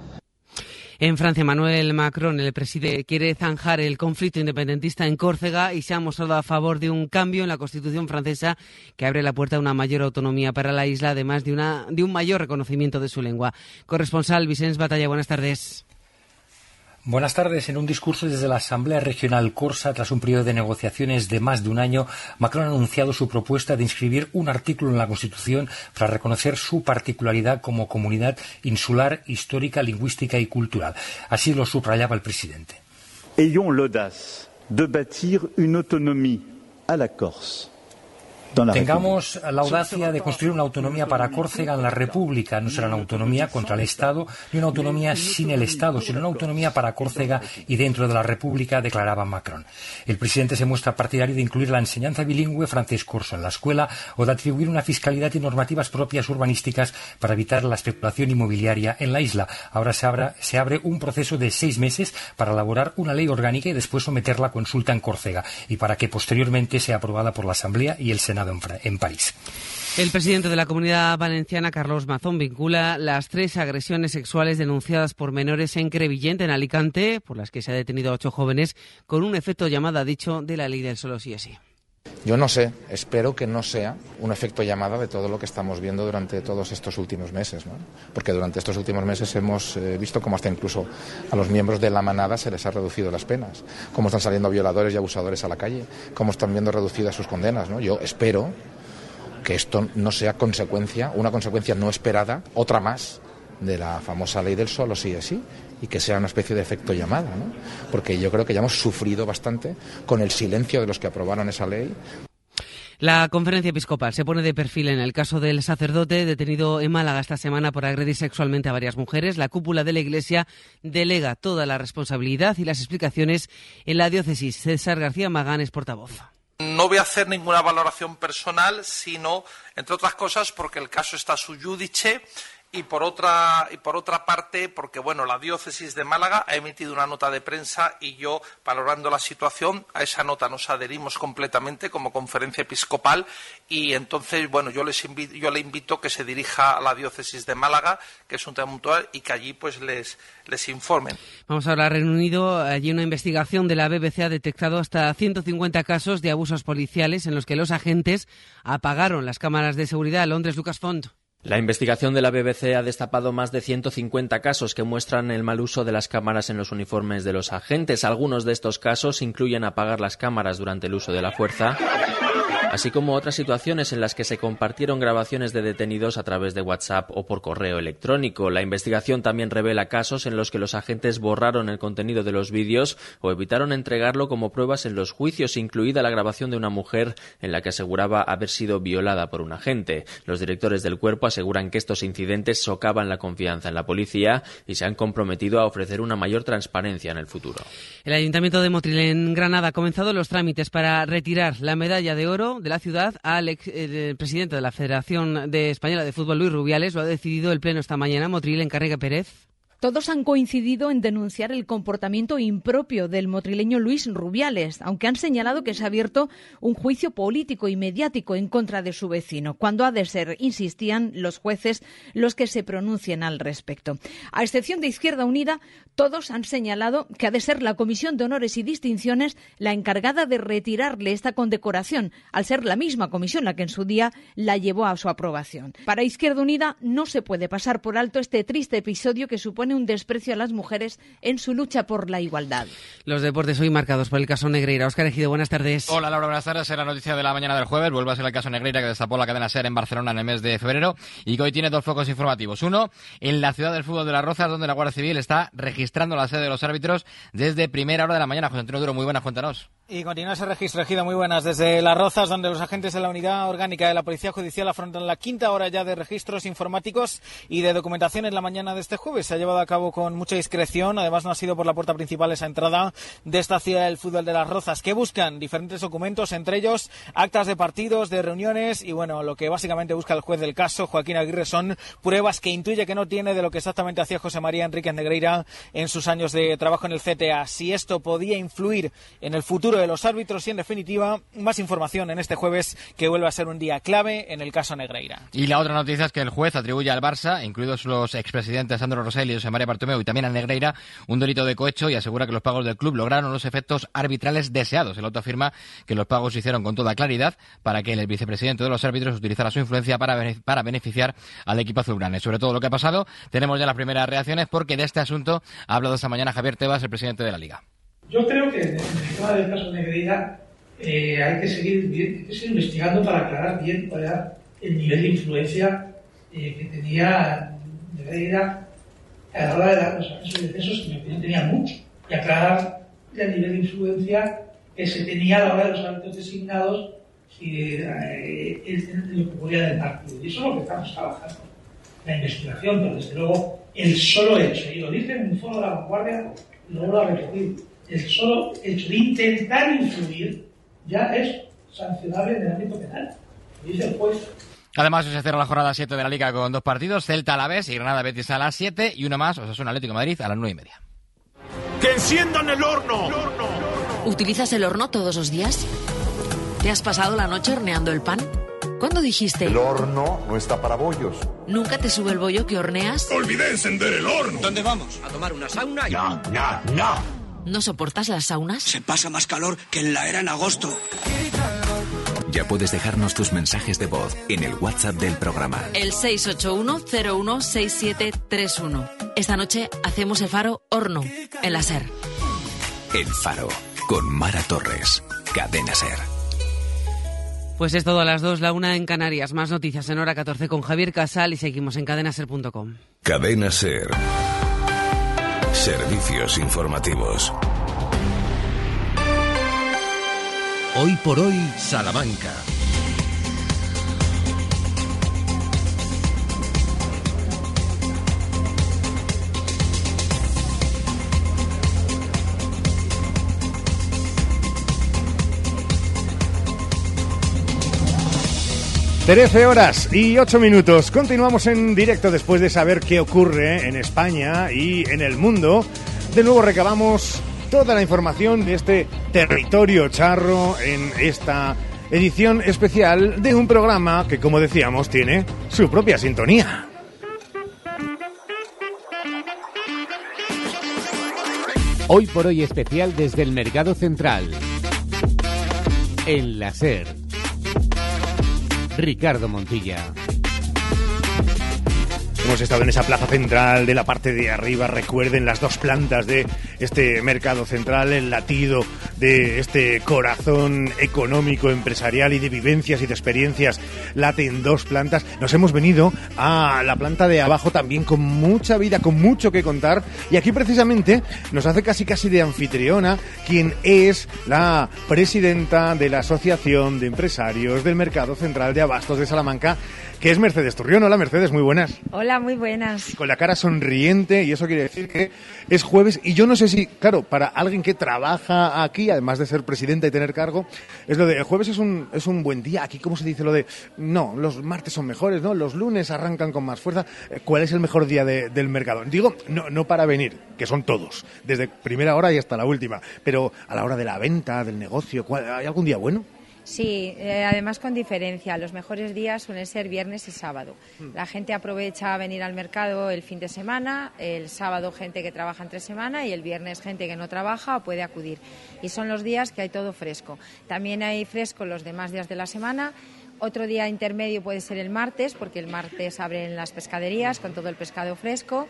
En Francia, Emmanuel Macron, el presidente, quiere zanjar el conflicto independentista en Córcega y se ha mostrado a favor de un cambio en la Constitución francesa que abre la puerta a una mayor autonomía para la isla, además de, una, de un mayor reconocimiento de su lengua. Corresponsal Vicens Batalla, buenas tardes. Buenas tardes. En un discurso desde la Asamblea Regional Corsa, tras un periodo de negociaciones de más de un año, Macron ha anunciado su propuesta de inscribir un artículo en la Constitución para reconocer su particularidad como comunidad insular, histórica, lingüística y cultural. Así lo subrayaba el presidente. Ayons l'audace de bâtir une autonomie à la Corse. Tengamos la audacia de construir una autonomía para Córcega en la República. No será una autonomía contra el Estado ni una autonomía sin el Estado, sino una autonomía para Córcega y dentro de la República, declaraba Macron. El presidente se muestra partidario de incluir la enseñanza bilingüe francés-corso en la escuela o de atribuir una fiscalidad y normativas propias urbanísticas para evitar la especulación inmobiliaria en la isla. Ahora se, abra- se abre un proceso de seis meses para elaborar una ley orgánica y después someterla a consulta en Córcega y para que posteriormente sea aprobada por la Asamblea y el Senado en, París. El presidente de la Comunidad Valenciana, Carlos Mazón, vincula las tres agresiones sexuales denunciadas por menores en Crevillent, en Alicante, por las que se ha detenido a ocho jóvenes, con un efecto llamada, dicho, de la ley del solo sí es sí. Yo no sé, espero que no sea un efecto llamada de todo lo que estamos viendo durante todos estos últimos meses, ¿no? porque durante estos últimos meses hemos eh, visto cómo hasta incluso a los miembros de la manada se les ha reducido las penas, cómo están saliendo violadores y abusadores a la calle, cómo están viendo reducidas sus condenas. ¿no? Yo espero que esto no sea consecuencia, una consecuencia no esperada, otra más de la famosa ley del solo sí es sí y que sea una especie de efecto llamada, ¿no? porque yo creo que ya hemos sufrido bastante con el silencio de los que aprobaron esa ley. La conferencia episcopal se pone de perfil en el caso del sacerdote detenido en Málaga esta semana por agredir sexualmente a varias mujeres. La cúpula de la Iglesia delega toda la responsabilidad y las explicaciones en la diócesis. César García Magán es portavoz. No voy a hacer ninguna valoración personal, sino, entre otras cosas, porque el caso está su judice y por otra y por otra parte porque bueno la diócesis de Málaga ha emitido una nota de prensa y yo valorando la situación a esa nota nos adherimos completamente como conferencia episcopal y entonces bueno yo les invito, yo le invito que se dirija a la diócesis de Málaga que es un tema puntual y que allí pues les les informen. Vamos a hablar Reino Unido. Allí una investigación de la BBC ha detectado hasta 150 casos de abusos policiales en los que los agentes apagaron las cámaras de seguridad. Londres Lucas Font la investigación de la BBC ha destapado más de 150 casos que muestran el mal uso de las cámaras en los uniformes de los agentes. Algunos de estos casos incluyen apagar las cámaras durante el uso de la fuerza así como otras situaciones en las que se compartieron grabaciones de detenidos a través de WhatsApp o por correo electrónico. La investigación también revela casos en los que los agentes borraron el contenido de los vídeos o evitaron entregarlo como pruebas en los juicios, incluida la grabación de una mujer en la que aseguraba haber sido violada por un agente. Los directores del cuerpo aseguran que estos incidentes socavan la confianza en la policía y se han comprometido a ofrecer una mayor transparencia en el futuro. El Ayuntamiento de Motril en Granada ha comenzado los trámites para retirar la medalla de oro de la ciudad al el presidente de la Federación de Española de Fútbol, Luis Rubiales. Lo ha decidido el Pleno esta mañana. Motril Encarrega Pérez. Todos han coincidido en denunciar el comportamiento impropio del motrileño Luis Rubiales, aunque han señalado que se ha abierto un juicio político y mediático en contra de su vecino, cuando ha de ser, insistían los jueces, los que se pronuncien al respecto. A excepción de Izquierda Unida, todos han señalado que ha de ser la Comisión de Honores y Distinciones la encargada de retirarle esta condecoración, al ser la misma comisión la que en su día la llevó a su aprobación. Para Izquierda Unida no se puede pasar por alto este triste episodio que supone un desprecio a las mujeres en su lucha por la igualdad. Los deportes hoy marcados por el caso Negreira. Oscar Ejido, buenas tardes. Hola Laura, buenas tardes. Es la noticia de la mañana del jueves. Vuelve a ser el caso Negreira que destapó la cadena SER en Barcelona en el mes de febrero y que hoy tiene dos focos informativos. Uno, en la ciudad del fútbol de las Rozas, donde la Guardia Civil está registrando la sede de los árbitros desde primera hora de la mañana. José Antonio Duro, muy buenas, cuéntanos. Y continúa ese registro, Ejido, muy buenas. Desde Las Rozas, donde los agentes de la Unidad Orgánica de la Policía Judicial afrontan la quinta hora ya de registros informáticos y de documentación en la mañana de este jueves. Se ha llevado a cabo con mucha discreción. Además, no ha sido por la puerta principal esa entrada de esta ciudad del fútbol de Las Rozas, que buscan diferentes documentos, entre ellos actas de partidos, de reuniones y, bueno, lo que básicamente busca el juez del caso, Joaquín Aguirre, son pruebas que intuye que no tiene de lo que exactamente hacía José María Enríquez Negreira en sus años de trabajo en el CTA. Si esto podía influir en el futuro de los árbitros y, en definitiva, más información en este jueves que vuelve a ser un día clave en el caso Negreira. Y la otra noticia es que el juez atribuye al Barça, incluidos los expresidentes Sandro Rosell y José María Bartomeu y también a Negreira, un delito de cohecho y asegura que los pagos del club lograron los efectos arbitrales deseados. El auto afirma que los pagos se hicieron con toda claridad para que el vicepresidente de los árbitros utilizara su influencia para, beneficiar al equipo azulgrana. Sobre todo lo que ha pasado, tenemos ya las primeras reacciones porque de este asunto ha hablado esta mañana Javier Tebas, el presidente de la Liga. Yo creo que en el tema del caso Negreira eh, hay, que seguir, investigando para aclarar bien cuál era el nivel de influencia eh, que tenía Negreira a la hora de dar los accesos y descensos, que en mi opinión tenía mucho, y aclarar el nivel de influencia que se tenía a la hora de los árbitros designados y eh, lo que ocurría en el partido. Y eso es lo que estamos trabajando. La investigación, pero desde luego el solo hecho, y lo dice en un foro de la vanguardia, y luego lo ha repetido, el solo hecho de intentar influir ya es sancionable en el ámbito penal. Lo dice el juez. Además, se cierra la jornada 7 de la Liga con dos partidos, Celta a la vez y Granada Betis a las 7 y uno más, un Atlético de Madrid a las 9 y media. ¡Que enciendan el horno! ¿Utilizas el horno todos los días? ¿Te has pasado la noche horneando el pan? ¿Cuándo dijiste? El horno no está para bollos. ¿Nunca te sube el bollo que horneas? Olvidé encender el horno. ¿Dónde vamos? ¿A tomar una sauna? No, no, no. ¿No soportas las saunas? Se pasa más calor que en la era en agosto. Ya puedes dejarnos tus mensajes de voz en el WhatsApp del programa. El 681-016731. Esta noche hacemos el faro horno en la SER. El faro con Mara Torres. Cadena SER. Pues es todo a las 2, la una en Canarias. Más noticias en hora 14 con Javier Casal y seguimos en cadenaser.com. Cadena SER. Servicios informativos. Hoy por hoy, Salamanca. 13 horas y 8 minutos. Continuamos en directo después de saber qué ocurre en España y en el mundo. De nuevo recabamos toda la información de este territorio charro en esta edición especial de un programa que, como decíamos, tiene su propia sintonía. Hoy por hoy especial desde el Mercado Central. En la SER. Ricardo Montilla. Hemos estado en esa plaza central de la parte de arriba, recuerden las dos plantas de este mercado central, el latido de este corazón económico, empresarial y de vivencias y de experiencias. Late en dos plantas. Nos hemos venido a la planta de abajo también con mucha vida, con mucho que contar. Y aquí precisamente nos hace casi casi de anfitriona quien es la presidenta de la Asociación de Empresarios del Mercado Central de Abastos de Salamanca, que es Mercedes Turrión. Hola Mercedes, muy buenas. Hola, muy buenas. Con la cara sonriente y eso quiere decir que es jueves y yo no sé si, claro, para alguien que trabaja aquí, además de ser presidenta y tener cargo, es lo de el jueves es un, es un buen día. Aquí, ¿cómo se dice lo de no, los martes son mejores, ¿no? Los lunes arrancan con más fuerza. Eh, ¿Cuál es el mejor día de- del mercado? Digo, no, no para venir, que son todos, desde primera hora y hasta la última, pero a la hora de la venta, del negocio, ¿cuál- ¿hay algún día bueno? Sí, eh, además con diferencia. Los mejores días suelen ser viernes y sábado. La gente aprovecha a venir al mercado el fin de semana, el sábado gente que trabaja entre semana y el viernes gente que no trabaja o puede acudir. Y son los días que hay todo fresco. También hay fresco los demás días de la semana. Otro día intermedio puede ser el martes, porque el martes abren las pescaderías con todo el pescado fresco,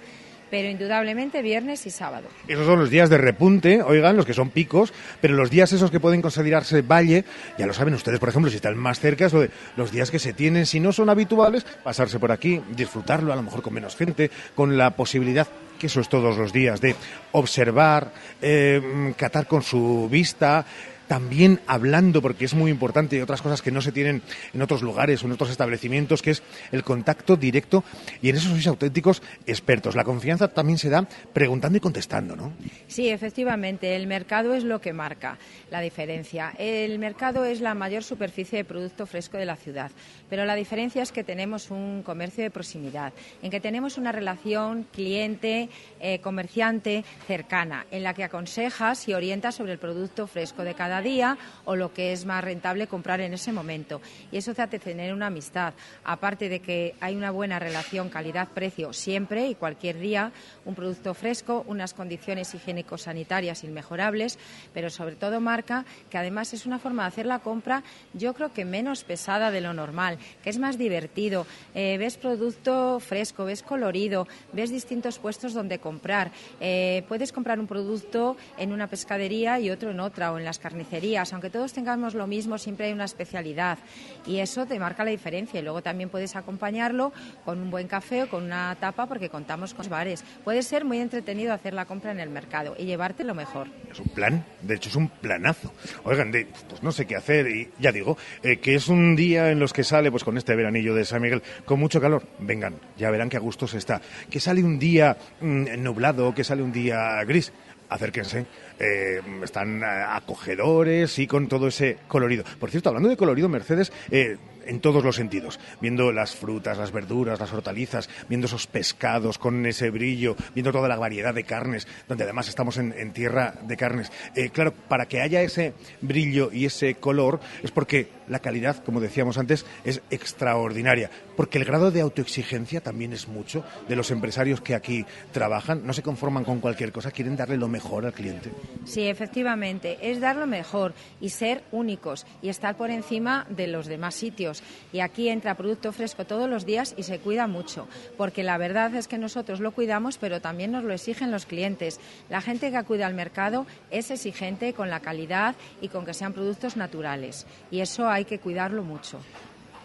pero indudablemente viernes y sábado. Esos son los días de repunte, oigan, los que son picos, pero los días esos que pueden considerarse valle, ya lo saben ustedes, por ejemplo, si están más cerca, es lo de los días que se tienen, si no son habituales, pasarse por aquí, disfrutarlo, a lo mejor con menos gente, con la posibilidad, que eso es todos los días, de observar, eh, catar con su vista, también hablando, porque es muy importante, y otras cosas que no se tienen en otros lugares o en otros establecimientos, que es el contacto directo, y en eso sois auténticos expertos. La confianza también se da preguntando y contestando, ¿no? Sí, efectivamente, el mercado es lo que marca la diferencia. El mercado es la mayor superficie de producto fresco de la ciudad, pero la diferencia es que tenemos un comercio de proximidad, en que tenemos una relación cliente-comerciante cercana, en la que aconsejas y orientas sobre el producto fresco de cada día o lo que es más rentable comprar en ese momento. Y eso te hace tener una amistad, aparte de que hay una buena relación calidad-precio siempre y cualquier día, un producto fresco, unas condiciones higiénico-sanitarias inmejorables, pero sobre todo marca que además es una forma de hacer la compra, yo creo que menos pesada de lo normal, que es más divertido. Eh, ves producto fresco, ves colorido, ves distintos puestos donde comprar. Eh, puedes comprar un producto en una pescadería y otro en otra, o en las carnicerías. Aunque todos tengamos lo mismo, siempre hay una especialidad y eso te marca la diferencia. Y luego también puedes acompañarlo con un buen café o con una tapa porque contamos con bares. Puede ser muy entretenido hacer la compra en el mercado y llevarte lo mejor. Es un plan, de hecho es un planazo. Oigan, de, pues no sé qué hacer y ya digo, eh, que es un día en los que sale, pues con este veranillo de San Miguel, con mucho calor. Vengan, ya verán que a gusto se está. Que sale un día mm, nublado, que sale un día gris. Acérquense, eh, están eh, acogedores y con todo ese colorido. Por cierto, hablando de colorido, Mercedes, eh, en todos los sentidos, viendo las frutas, las verduras, las hortalizas, viendo esos pescados con ese brillo, viendo toda la variedad de carnes, donde además estamos en, tierra de carnes. Eh, claro, para que haya ese brillo y ese color es porque la calidad, como decíamos antes, es extraordinaria, porque el grado de autoexigencia también es mucho de los empresarios que aquí trabajan, no se conforman con cualquier cosa, quieren darle lo mejor al cliente. Sí, efectivamente, es dar lo mejor y ser únicos y estar por encima de los demás sitios. Y aquí entra producto fresco todos los días y se cuida mucho, porque la verdad es que nosotros lo cuidamos, pero también nos lo exigen los clientes. La gente que acude al mercado es exigente con la calidad y con que sean productos naturales. Y eso hay que cuidarlo mucho.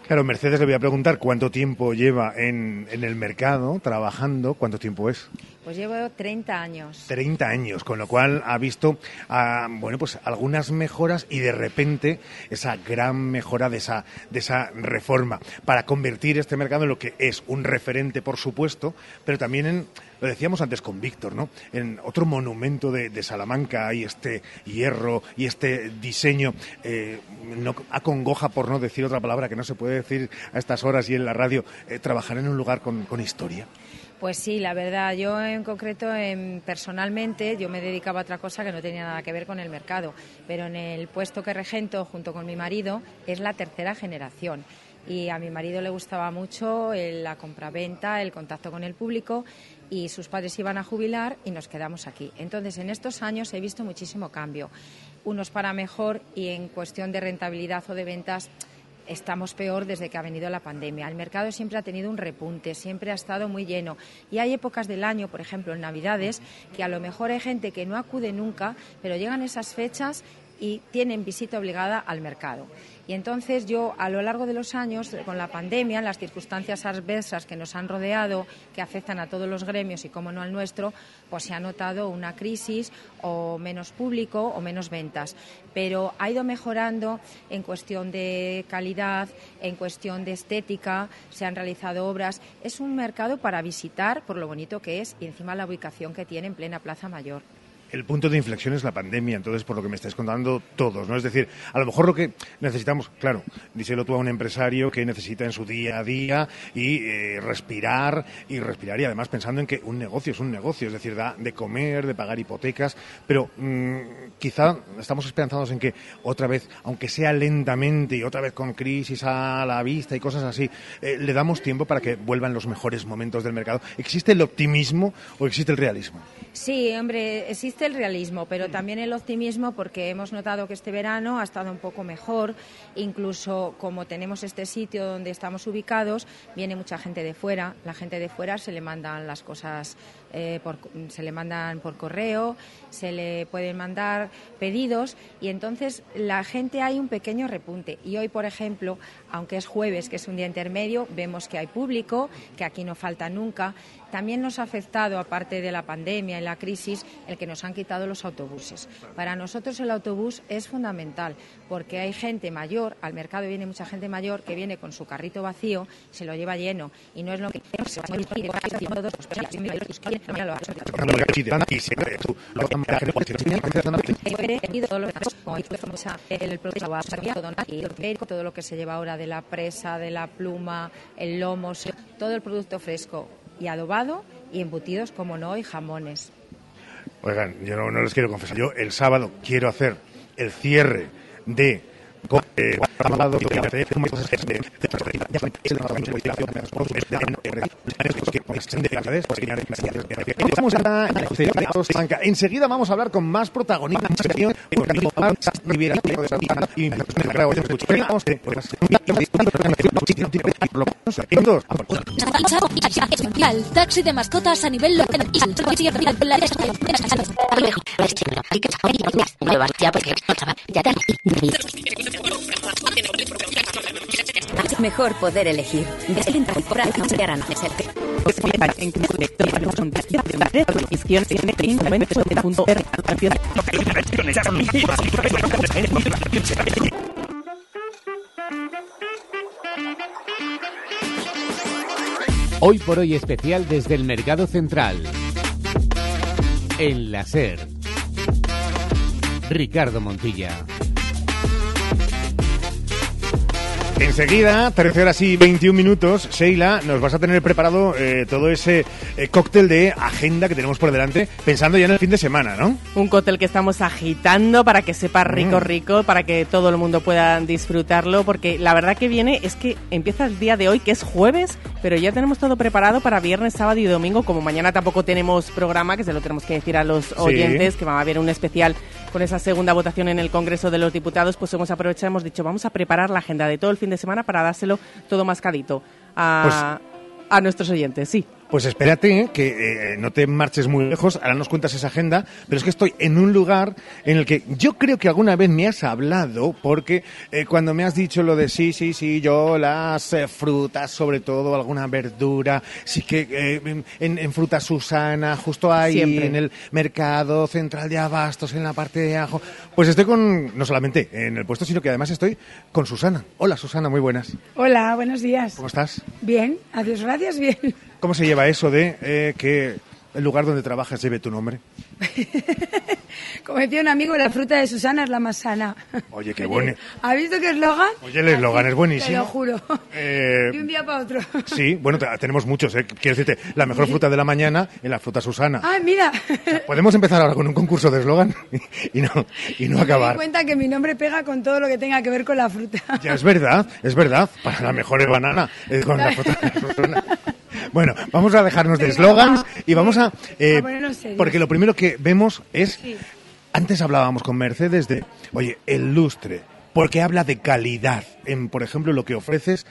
Claro, Mercedes le voy a preguntar cuánto tiempo lleva en, en el mercado trabajando, cuánto tiempo es. Pues llevo 30 años. 30 años, con lo cual ha visto ah, bueno, pues algunas mejoras y de repente esa gran mejora de esa, de esa reforma para convertir este mercado en lo que es un referente, por supuesto, pero también en, lo decíamos antes con Víctor, ¿no? En otro monumento de, Salamanca hay este hierro y este diseño, eh, no acongoja por no decir otra palabra que no se puede decir a estas horas y en la radio, eh, trabajar en un lugar con, historia? Pues sí, la verdad, yo en concreto, en, personalmente, yo me dedicaba a otra cosa que no tenía nada que ver con el mercado, pero en el puesto que regento junto con mi marido es la tercera generación y a mi marido le gustaba mucho el- la compraventa, el contacto con el público y sus padres iban a jubilar y nos quedamos aquí. Entonces, en estos años he visto muchísimo cambio, unos para mejor y en cuestión de rentabilidad o de ventas estamos peor desde que ha venido la pandemia. El mercado siempre ha tenido un repunte, siempre ha estado muy lleno. Y hay épocas del año, por ejemplo, en Navidades, que a lo mejor hay gente que no acude nunca, pero llegan esas fechas y tienen visita obligada al mercado. Y entonces yo, a lo largo de los años, con la pandemia, las circunstancias adversas que nos han rodeado, que afectan a todos los gremios y, como no, al nuestro, pues se ha notado una crisis o menos público o menos ventas. Pero ha ido mejorando en cuestión de calidad, en cuestión de estética, se han realizado obras. Es un mercado para visitar por lo bonito que es y encima la ubicación que tiene en plena Plaza Mayor. El punto de inflexión es la pandemia, entonces, por lo que me estáis contando todos, ¿no? Es decir, a lo mejor lo que necesitamos, claro, díselo tú a un empresario que necesita en su día a día y eh, respirar y respirar y además pensando en que un negocio es un negocio, es decir, da de comer, de pagar hipotecas, pero mm, quizá estamos esperanzados en que otra vez, aunque sea lentamente y otra vez con crisis a la vista y cosas así, eh, le damos tiempo para que vuelvan los mejores momentos del mercado. ¿Existe el optimismo o existe el realismo? Sí, hombre, existe el realismo, pero también el optimismo porque hemos notado que este verano ha estado un poco mejor, incluso como tenemos este sitio donde estamos ubicados, viene mucha gente de fuera, la gente de fuera se le mandan las cosas eh, se le mandan por correo, se le pueden mandar pedidos y entonces la gente hay un pequeño repunte. Y hoy, por ejemplo, aunque es jueves, que es un día intermedio, vemos que hay público, que aquí no falta nunca. También nos ha afectado, aparte de la pandemia y la crisis, el que nos han quitado los autobuses. Para nosotros el autobús es fundamental porque hay gente mayor, al mercado viene mucha gente mayor que viene con su carrito vacío, se lo lleva lleno y no es lo que todo lo que se lleva ahora de la presa, de la pluma, el lomo, todo el producto fresco y adobado y embutidos, como no, y jamones. Oigan, yo no, no les quiero confesar. Yo el sábado quiero hacer el cierre de. Eh, Enseguida vamos a hablar con más protagonistas. Especial, taxi de mascotas a nivel local. Mejor poder elegir. Hoy por hoy especial desde el Mercado Central. En la SER. Ricardo Montilla. Enseguida, 13 horas y 21 minutos, Sheila, nos vas a tener preparado eh, todo ese eh, cóctel de agenda que tenemos por delante, pensando ya en el fin de semana, ¿no? Un cóctel que estamos agitando para que sepa rico, Mm. rico, para que todo el mundo pueda disfrutarlo, porque la verdad que viene es que empieza el día de hoy, que es jueves, pero ya tenemos todo preparado para viernes, sábado y domingo. Como mañana tampoco tenemos programa, que se lo tenemos que decir a los oyentes, que va a haber un especial con esa segunda votación en el Congreso de los Diputados, pues hemos aprovechado, hemos dicho, vamos a preparar la agenda de todo el fin de semana para dárselo todo mascadito a, a nuestros oyentes, sí. Pues espérate, eh, que eh, no te marches muy lejos, ahora nos cuentas esa agenda, pero es que estoy en un lugar en el que yo creo que alguna vez me has hablado, porque eh, cuando me has dicho lo de sí, sí, sí, yo las eh, frutas, sobre todo alguna verdura, sí que eh, en, en Fruta Susana, justo ahí Siempre. en el mercado central de abastos, en la parte de ajo, pues estoy con, no solamente en el puesto, sino que además estoy con Susana. Hola Susana, muy buenas. Hola, buenos días. ¿Cómo estás? Bien, adiós, gracias, bien. ¿Cómo se lleva eso de eh, que el lugar donde trabajas lleve tu nombre? Como decía un amigo, la fruta de Susana es la más sana. Oye, qué bueno. ¿Has visto qué eslogan? Oye, el eslogan es Te buenísimo. lo juro. Eh, De un día para otro. sí, bueno, te- tenemos muchos, ¿eh? Quiero decirte, la mejor fruta de la mañana es la fruta Susana. Ah, mira. Podemos empezar ahora con un concurso de eslogan y no, y no Me acabar. cuenta que mi nombre pega con todo lo que tenga que ver con la fruta. Ya es verdad, es verdad. Para la mejor banana es con la fruta Susana. Bueno, vamos a dejarnos de eslogans y vamos a... eh, porque lo primero que vemos es... Antes hablábamos con Mercedes de, oye, el lustre, porque habla de calidad en, por ejemplo, lo que ofreces.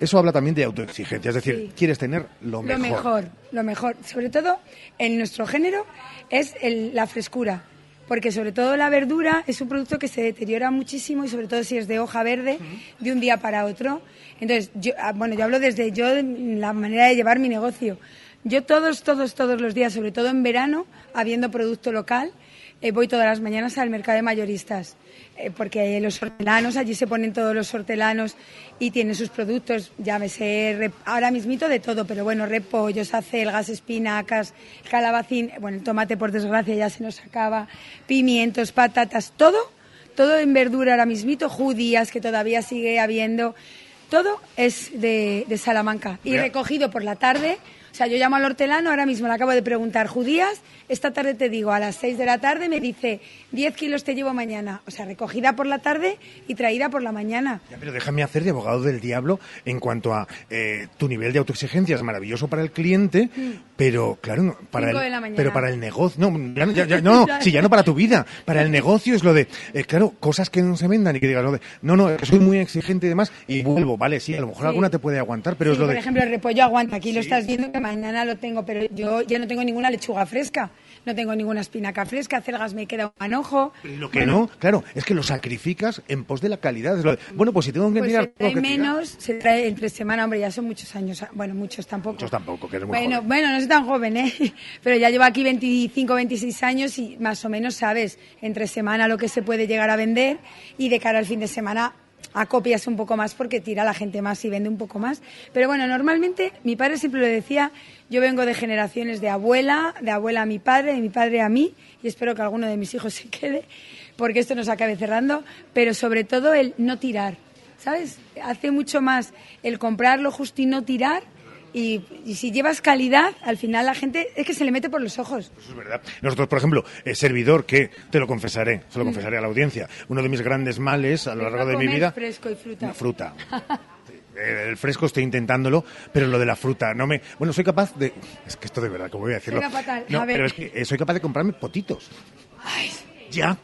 Eso habla también de autoexigencia, es decir, Sí. quieres tener lo mejor. Lo mejor, lo mejor. Sobre todo en nuestro género es el- la frescura. Porque sobre todo la verdura es un producto que se deteriora muchísimo y sobre todo si es de hoja verde de un día para otro. Entonces, yo, ah, bueno, yo hablo desde yo, la manera de llevar mi negocio. Yo todos, todos, todos los días, sobre todo en verano, habiendo producto local, eh, voy todas las mañanas al mercado de mayoristas, porque los hortelanos, allí se ponen todos los hortelanos y tienen sus productos, llámese rep- ahora mismito de todo, pero bueno, repollos, acelgas, espinacas, calabacín, bueno, el tomate por desgracia ya se nos acaba, pimientos, patatas, todo, todo en verdura ahora mismito, judías que todavía sigue habiendo, todo es de, de Salamanca y recogido por la tarde. O sea, yo llamo al hortelano, ahora mismo le acabo de preguntar, judías, esta tarde te digo, a las 6 de la tarde me dice, 10 kilos te llevo mañana. O sea, recogida por la tarde y traída por la mañana. Ya, pero déjame hacer de abogado del diablo en cuanto a eh, tu nivel de autoexigencia es maravilloso para el cliente, pero claro, para Cinco el, de la mañana. pero para el negocio, no, ya, no- ya- ya- no, Ya. sí, ya no para tu vida, para el negocio es lo de, eh, claro, cosas que no se vendan y que digas lo de, no, no, soy muy exigente y demás y vuelvo, vale, sí, a lo mejor Sí. alguna te puede aguantar, pero Sí, es lo por de, ejemplo, el repollo aguanta. Aquí lo estás viendo que mañana lo tengo, pero yo ya no tengo ninguna lechuga fresca. No tengo ninguna espinaca fresca, celgas me queda un manojo. lo que no, claro, es que lo sacrificas en pos de la calidad, bueno, pues si tengo que Pues tirar, se trae que tirar. menos, se trae entre semana, hombre, ya son muchos años, ah, bueno, muchos tampoco. Muchos tampoco, que eres muy Bueno, joven. bueno, no soy tan joven, ¿eh? Pero ya llevo aquí 25, 26 años y más o menos sabes entre semana lo que se puede llegar a vender y de cara al fin de semana acopias un poco más porque tira la gente más y vende un poco más. Pero bueno, normalmente mi padre siempre lo decía, yo vengo de generaciones de abuela, de abuela a mi padre, de mi padre a mí y espero que alguno de mis hijos se quede porque esto nos acabe cerrando, pero sobre todo el no tirar, ¿sabes? Hace mucho más el comprarlo justo y no tirar y, y si llevas calidad, al final la gente es que se le mete por los ojos. Eso es verdad. Nosotros, por ejemplo, eh, servidor, que te lo confesaré, se lo Mm. confesaré a la audiencia, uno de mis grandes males a lo largo de mi vida, fresco y fruta. la fruta. El fresco estoy intentándolo, pero lo de la fruta no me... Bueno, soy capaz de... Es que esto de verdad, ¿cómo voy a decirlo? Fatal. No, A ver. pero es que eh, soy capaz de comprarme potitos. Ya,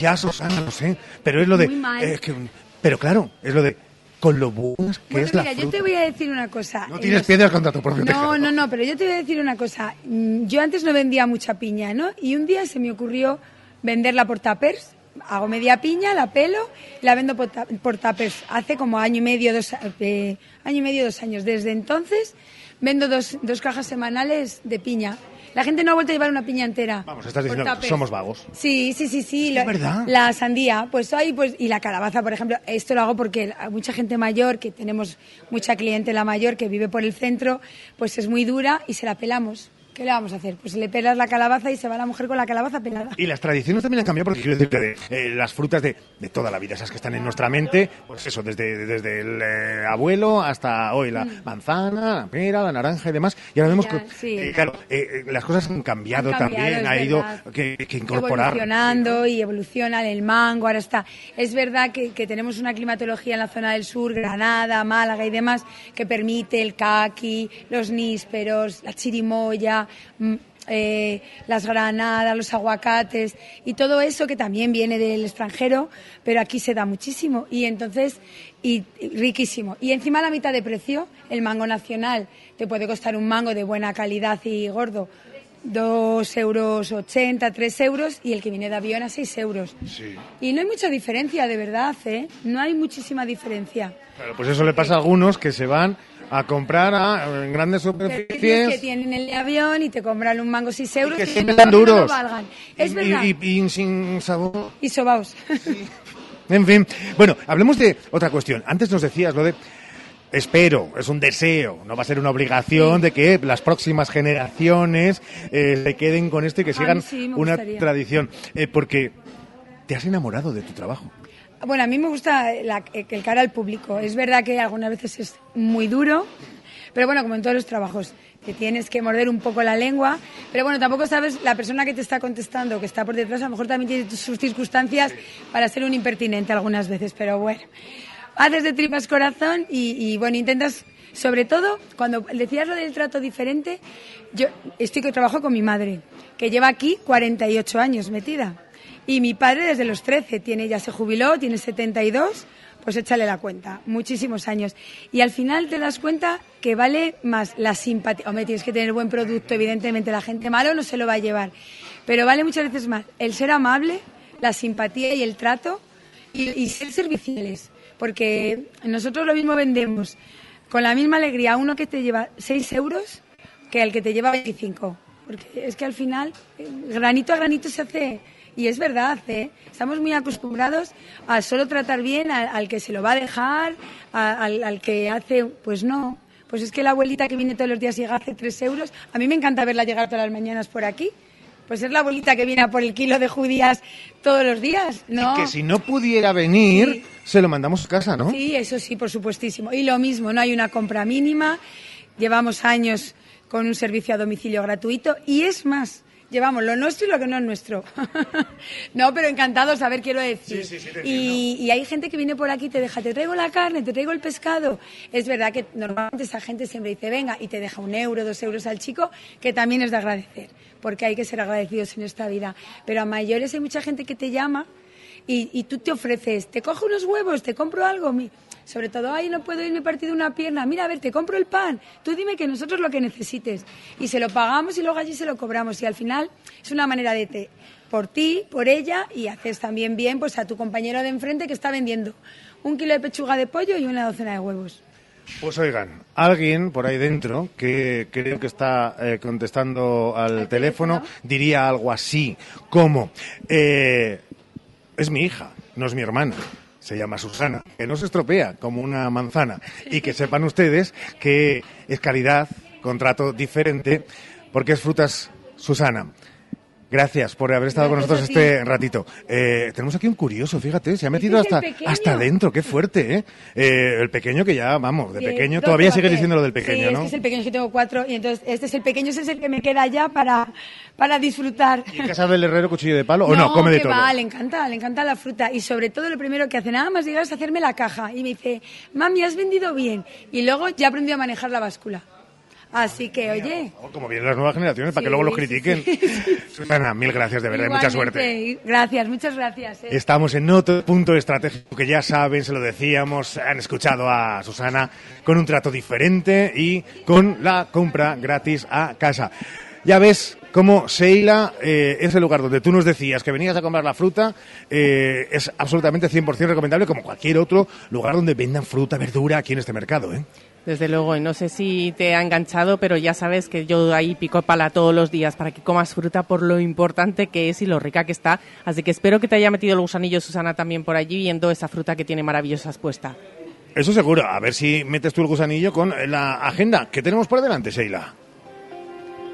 ya, Susana, lo sé. Pero es lo de... Muy mal. eh, que- pero claro, es lo de... Con lo buenas que Bueno, es la mira, yo fruta. te voy a decir una cosa. No En tienes los- piedras contra tu propio. No, no, no, pero yo te voy a decir una cosa. Mm, Yo antes no vendía mucha piña, ¿no? Y un día se me ocurrió venderla por tapers. Hago media piña, la pelo, la vendo por, ta- por tapers. Hace como año y medio, dos, eh, año y medio, dos años. Desde entonces vendo dos, dos cajas semanales de piña. La gente no ha vuelto a llevar una piña entera. Vamos, estás diciendo que somos vagos. Sí, sí, sí, sí. Es lo- verdad. La sandía, pues hay, pues, y la calabaza, por ejemplo. Esto lo hago porque mucha gente mayor, que tenemos mucha clientela mayor que vive por el centro, pues es muy dura y se la pelamos. ¿Qué le vamos a hacer? Pues le pelas la calabaza y se va la mujer con la calabaza pelada. Y las tradiciones también han cambiado porque quiero decir que de, eh, las frutas de, de toda la vida, esas que están en nuestra mente, pues eso, desde, desde el eh, abuelo hasta hoy, la manzana, la pera, la naranja y demás. Y ahora vemos Mm. Que, sí. eh, claro, eh, las cosas han cambiado, Han cambiado, también, ha ido que incorporar. evolucionando y evolucionan el mango, ahora está. Es verdad que, que tenemos una climatología en la zona del sur, Granada, Málaga y demás, que permite el caqui, los nísperos, la chirimoya, mm, eh, las granadas, los aguacates y todo eso que también viene del extranjero, pero aquí se da muchísimo y entonces y, y riquísimo. Y encima a la mitad de precio, el mango nacional te puede costar un mango de buena calidad y gordo dos euros ochenta, tres euros y el que viene de avión a seis euros. Y no hay mucha diferencia, de verdad, ¿eh? No hay muchísima diferencia. Claro, pues eso le pasa a algunos que se van a comprar a en grandes Servicios que superficies tienen el avión y te compran un mango seis euros que y siempre no dan duros. Es y, verdad. y- y sin sabor. Y sobaos. En fin, bueno, hablemos de otra cuestión. Antes nos decías lo de espero, es un deseo, no va a ser una obligación de que las próximas generaciones eh, se queden con esto y que sigan sí una tradición. Eh, porque te has enamorado de tu trabajo. Bueno, a mí me gusta la- eh, el cara al público. Es verdad que algunas veces es muy duro, pero bueno, como en todos los trabajos, te tienes que morder un poco la lengua. Pero bueno, tampoco sabes, la persona que te está contestando, que está por detrás, a lo mejor también tiene sus circunstancias para ser un impertinente algunas veces, pero bueno. Haces de tripas corazón y, y, bueno, intentas, sobre todo, cuando decías lo del trato diferente, yo estoy que trabajo con mi madre, que lleva aquí 48 años metida. Y mi padre desde los 13, tiene, ya se jubiló, tiene 72, pues échale la cuenta, muchísimos años. Y al final te das cuenta que vale más la simpatía. Hombre, tienes que tener buen producto, evidentemente, la gente malo no se lo va a llevar. Pero vale muchas veces más el ser amable, la simpatía y el trato y, ser serviciales. Porque nosotros lo mismo vendemos con la misma alegría a uno que te lleva 6 euros que al que te lleva 25. Porque es que al final, eh, granito a granito se hace. Y es verdad, ¿eh? estamos muy acostumbrados a solo tratar bien al, al que se lo va a dejar, a- al, al que hace. Pues no. Pues es que la abuelita que viene todos los días llega hace 3 euros. A mí me encanta verla llegar todas las mañanas por aquí. Pues es la abuelita que viene a por el kilo de judías todos los días, ¿no? Que si no pudiera venir, se lo mandamos a casa, ¿no? Sí, eso sí, por supuestísimo. Y lo mismo, no hay una compra mínima. Llevamos años con un servicio a domicilio gratuito y es más, llevamos lo nuestro y lo que no es nuestro. no, pero encantados, a ver, quiero decir. y, y hay gente que viene por aquí y te deja, te traigo la carne, te traigo el pescado. Es verdad que normalmente esa gente siempre dice, venga, y te deja un euro, dos euros al chico, que también es de agradecer, porque hay que ser agradecidos en esta vida. Pero a mayores hay mucha gente que te llama y, y tú te ofreces, te cojo unos huevos, te compro algo. mi- Sobre todo, ay, no puedo irme partido una pierna. Mira, a ver, te compro el pan. Tú dime que nosotros lo que necesites. Y se lo pagamos y luego allí se lo cobramos. Y al final es una manera de te, por ti, por ella y haces también bien pues a tu compañero de enfrente que está vendiendo un kilo de pechuga de pollo y una docena de huevos. Pues oigan, alguien por ahí dentro que creo que está eh, contestando al teléfono diría algo así como, eh, es mi hija, no es mi hermana. Se llama Susana, que no se estropea como una manzana. Y que sepan ustedes que es calidad, contrato diferente, porque es frutas Susana. Gracias por haber estado con nosotros este ratito. Eh, tenemos aquí un curioso, fíjate, se ha metido hasta, hasta adentro, qué fuerte, ¿eh? Eh, El pequeño que ya, vamos, de Sí, pequeño, todavía sigue diciendo lo del Sí, pequeño, ¿no? este es el pequeño, que tengo cuatro, y entonces este es el pequeño, ese es el que me queda ya para, para disfrutar. ¿En casa del herrero cuchillo de palo o no? Come de todo. va, le encanta, le encanta la fruta. Y sobre todo lo primero que hace, nada más llegar es hacerme la caja. Y me dice, mami, has vendido bien. Y luego ya aprendió a manejar la báscula. Así que, oye. Como vienen las nuevas generaciones, para que Sí, luego los sí, critiquen. Susana, mil gracias, de verdad, mucha suerte. Gracias, muchas gracias. eh. Estamos en otro punto estratégico que ya saben, se lo decíamos, han escuchado a Susana con un trato diferente y con la compra gratis a casa. Ya ves cómo Seila, eh, ese lugar donde tú nos decías que venías a comprar la fruta, eh, es absolutamente 100% recomendable como cualquier otro lugar donde vendan fruta, verdura aquí en este mercado. ¿eh? Desde luego, y no sé si te ha enganchado, pero ya sabes que yo ahí pico pala todos los días para que comas fruta por lo importante que es y lo rica que está. Así que espero que te haya metido el gusanillo, Susana, también por allí viendo esa fruta que tiene maravillosas puesta. Eso seguro. A ver si metes tú el gusanillo con la agenda que tenemos por delante, Seila.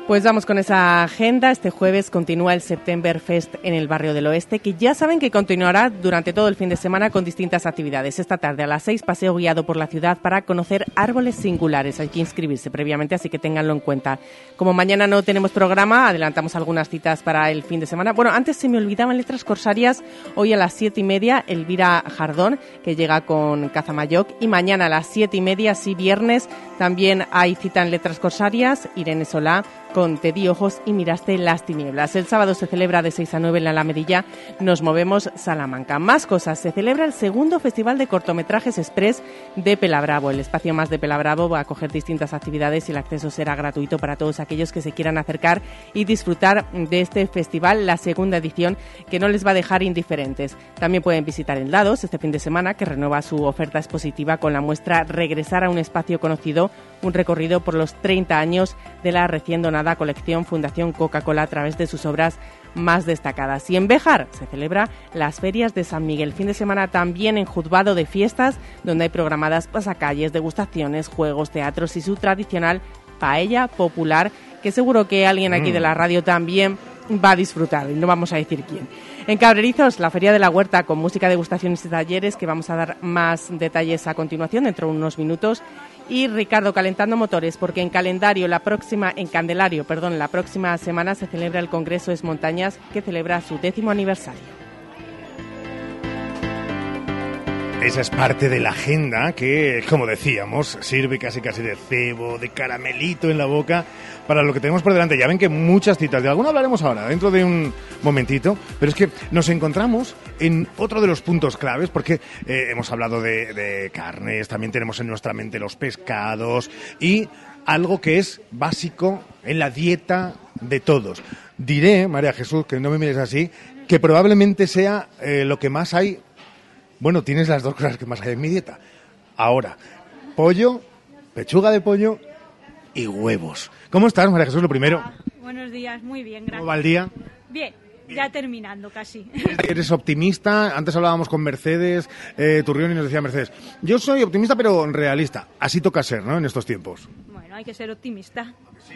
Pues vamos con esa agenda. Este jueves continúa el September Fest en el barrio del Oeste, que ya saben que continuará durante todo el fin de semana con distintas actividades. Esta tarde a las seis, paseo guiado por la ciudad para conocer árboles singulares. Hay que inscribirse previamente, así que ténganlo en cuenta. Como mañana no tenemos programa, adelantamos algunas citas para el fin de semana. Bueno, antes se me olvidaban letras corsarias. Hoy a las siete y media, Elvira Jardón, que llega con Cazamayoc. Y mañana a las siete y media, sí, viernes, también hay cita en letras corsarias. Irene Solá con Te di ojos y miraste las tinieblas. El sábado se celebra de 6 a 9 en la Alamedilla. Nos movemos Salamanca. Más cosas. Se celebra el segundo Festival de Cortometrajes Express de Pelabravo. El espacio más de Pelabravo va a acoger distintas actividades y el acceso será gratuito para todos aquellos que se quieran acercar y disfrutar de este festival, la segunda edición, que no les va a dejar indiferentes. También pueden visitar el Dados este fin de semana, que renueva su oferta expositiva con la muestra Regresar a un espacio conocido, un recorrido por los 30 años de la recién donada llamada colección Fundación Coca-Cola a través de sus obras más destacadas. Y en Béjar se celebra las ferias de San Miguel. Fin de semana también en Juzgado de Fiestas, donde hay programadas pasacalles, degustaciones, juegos, teatros y su tradicional paella popular, que seguro que alguien aquí de la radio también va a disfrutar, y no vamos a decir quién. En Cabrerizos, la Feria de la Huerta con música, degustaciones y talleres, que vamos a dar más detalles a continuación dentro de unos minutos. Y Ricardo calentando motores, porque en calendario la próxima, en Candelario, perdón, la próxima semana se celebra el Congreso Es Montañas, que celebra su décimo aniversario. Esa es parte de la agenda que, como decíamos, sirve casi casi de cebo, de caramelito en la boca para lo que tenemos por delante. Ya ven que muchas citas, de alguna hablaremos ahora, dentro de un momentito, pero es que nos encontramos en otro de los puntos claves, porque eh, hemos hablado de, carnes, también tenemos en nuestra mente los pescados y algo que es básico en la dieta de todos. Diré, María Jesús, que no me mires así, que probablemente sea eh, lo que más hay bueno, tienes las dos cosas que más hay en mi dieta. Ahora, pollo, pechuga de pollo y huevos. ¿Cómo estás, María Jesús? Lo primero. Buenos días, muy bien, gracias. ¿Cómo va el día? Bien, ya terminando casi. ¿Eres optimista? Antes hablábamos con Mercedes eh, Turrión y nos decía Mercedes, yo soy optimista pero realista. Así toca ser, ¿no? En estos tiempos. Hay que ser optimista.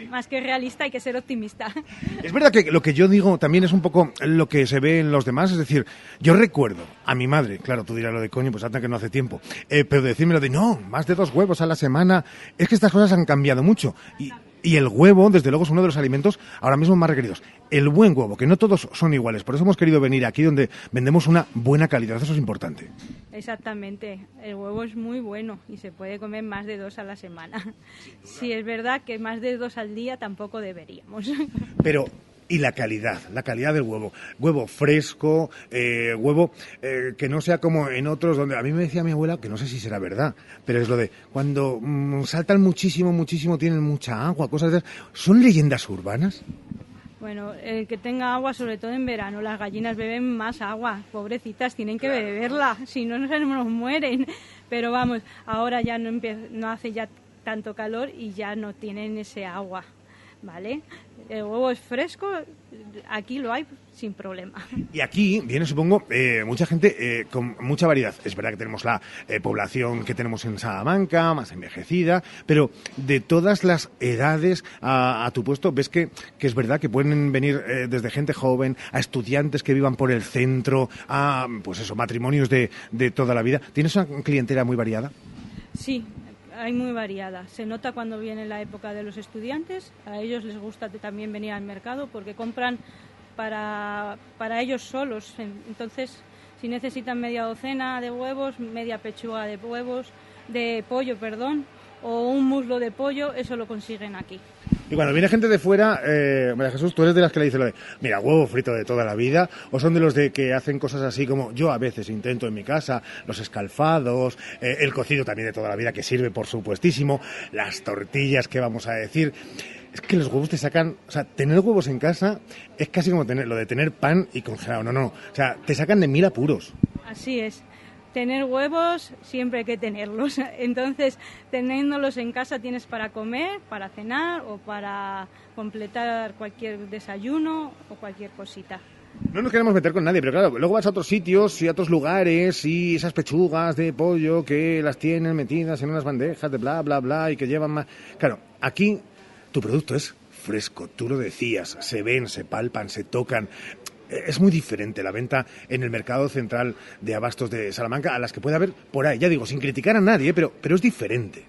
Más que realista, hay que ser optimista. Es verdad que lo que yo digo también es un poco lo que se ve en los demás. Es decir, yo recuerdo a mi madre, claro, tú dirás lo de coño, pues hasta que no hace tiempo, eh, pero decirme lo de no, más de dos huevos a la semana. Es que estas cosas han cambiado mucho. Y, y el huevo, desde luego, es uno de los alimentos ahora mismo más requeridos. El buen huevo, que no todos son iguales. Por eso hemos querido venir aquí donde vendemos una buena calidad. Eso es importante. Exactamente, el huevo es muy bueno y se puede comer más de dos a la semana. Sí, es verdad que más de dos al día tampoco deberíamos. Pero y la calidad, la calidad del huevo. Huevo fresco, eh, huevo eh, que no sea como en otros donde a mí me decía mi abuela, que no sé si será verdad, pero es lo de cuando mm, saltan muchísimo, muchísimo, tienen mucha agua, cosas de esas. ¿Son leyendas urbanas? Bueno, el que tenga agua, sobre todo en verano, las gallinas beben más agua, pobrecitas, tienen que beberla, si no, nos mueren. Pero vamos, ahora ya no, no hace ya tanto calor y ya no tienen ese agua, ¿vale? El huevo es fresco, aquí lo hay sin problema. Y aquí viene, supongo, eh, mucha gente eh, con mucha variedad. Es verdad que tenemos la eh, población que tenemos en Salamanca, más envejecida, pero de todas las edades a, a tu puesto, ves que, que es verdad que pueden venir eh, desde gente joven a estudiantes que vivan por el centro, a, pues eso, matrimonios de, de toda la vida. ¿Tienes una clientela muy variada? Sí, hay muy variada. Se nota cuando viene la época de los estudiantes. A ellos les gusta también venir al mercado porque compran para, para ellos solos. En- Entonces, si necesitan media docena de huevos, media pechuga de huevos, de pollo, perdón, o un muslo de pollo, eso lo consiguen aquí. Y cuando viene gente de fuera, eh, María Jesús, tú eres de las que le dice lo de, mira, huevo frito de toda la vida, o son de los de que hacen cosas así como yo a veces intento en mi casa, los escalfados, eh, el cocido también de toda la vida, que sirve por supuestísimo, las tortillas, que vamos a decir. Es que los huevos te sacan, o sea, tener huevos en casa es casi como tener lo de tener pan y congelado, no, no, o sea, te sacan de mil apuros. Así es. Tener huevos siempre hay que tenerlos. Entonces, teniéndolos en casa tienes para comer, para cenar o para completar cualquier desayuno o cualquier cosita. No nos queremos meter con nadie, pero claro, luego vas a otros sitios y a otros lugares y esas pechugas de pollo que las tienen metidas en unas bandejas de bla, bla, bla y que llevan más... Claro, aquí tu producto es fresco, tú lo decías, se ven, se palpan, se tocan. Es muy diferente la venta en el mercado central de abastos de Salamanca a las que puede haber por ahí. Ya digo, sin criticar a nadie, pero, pero es diferente.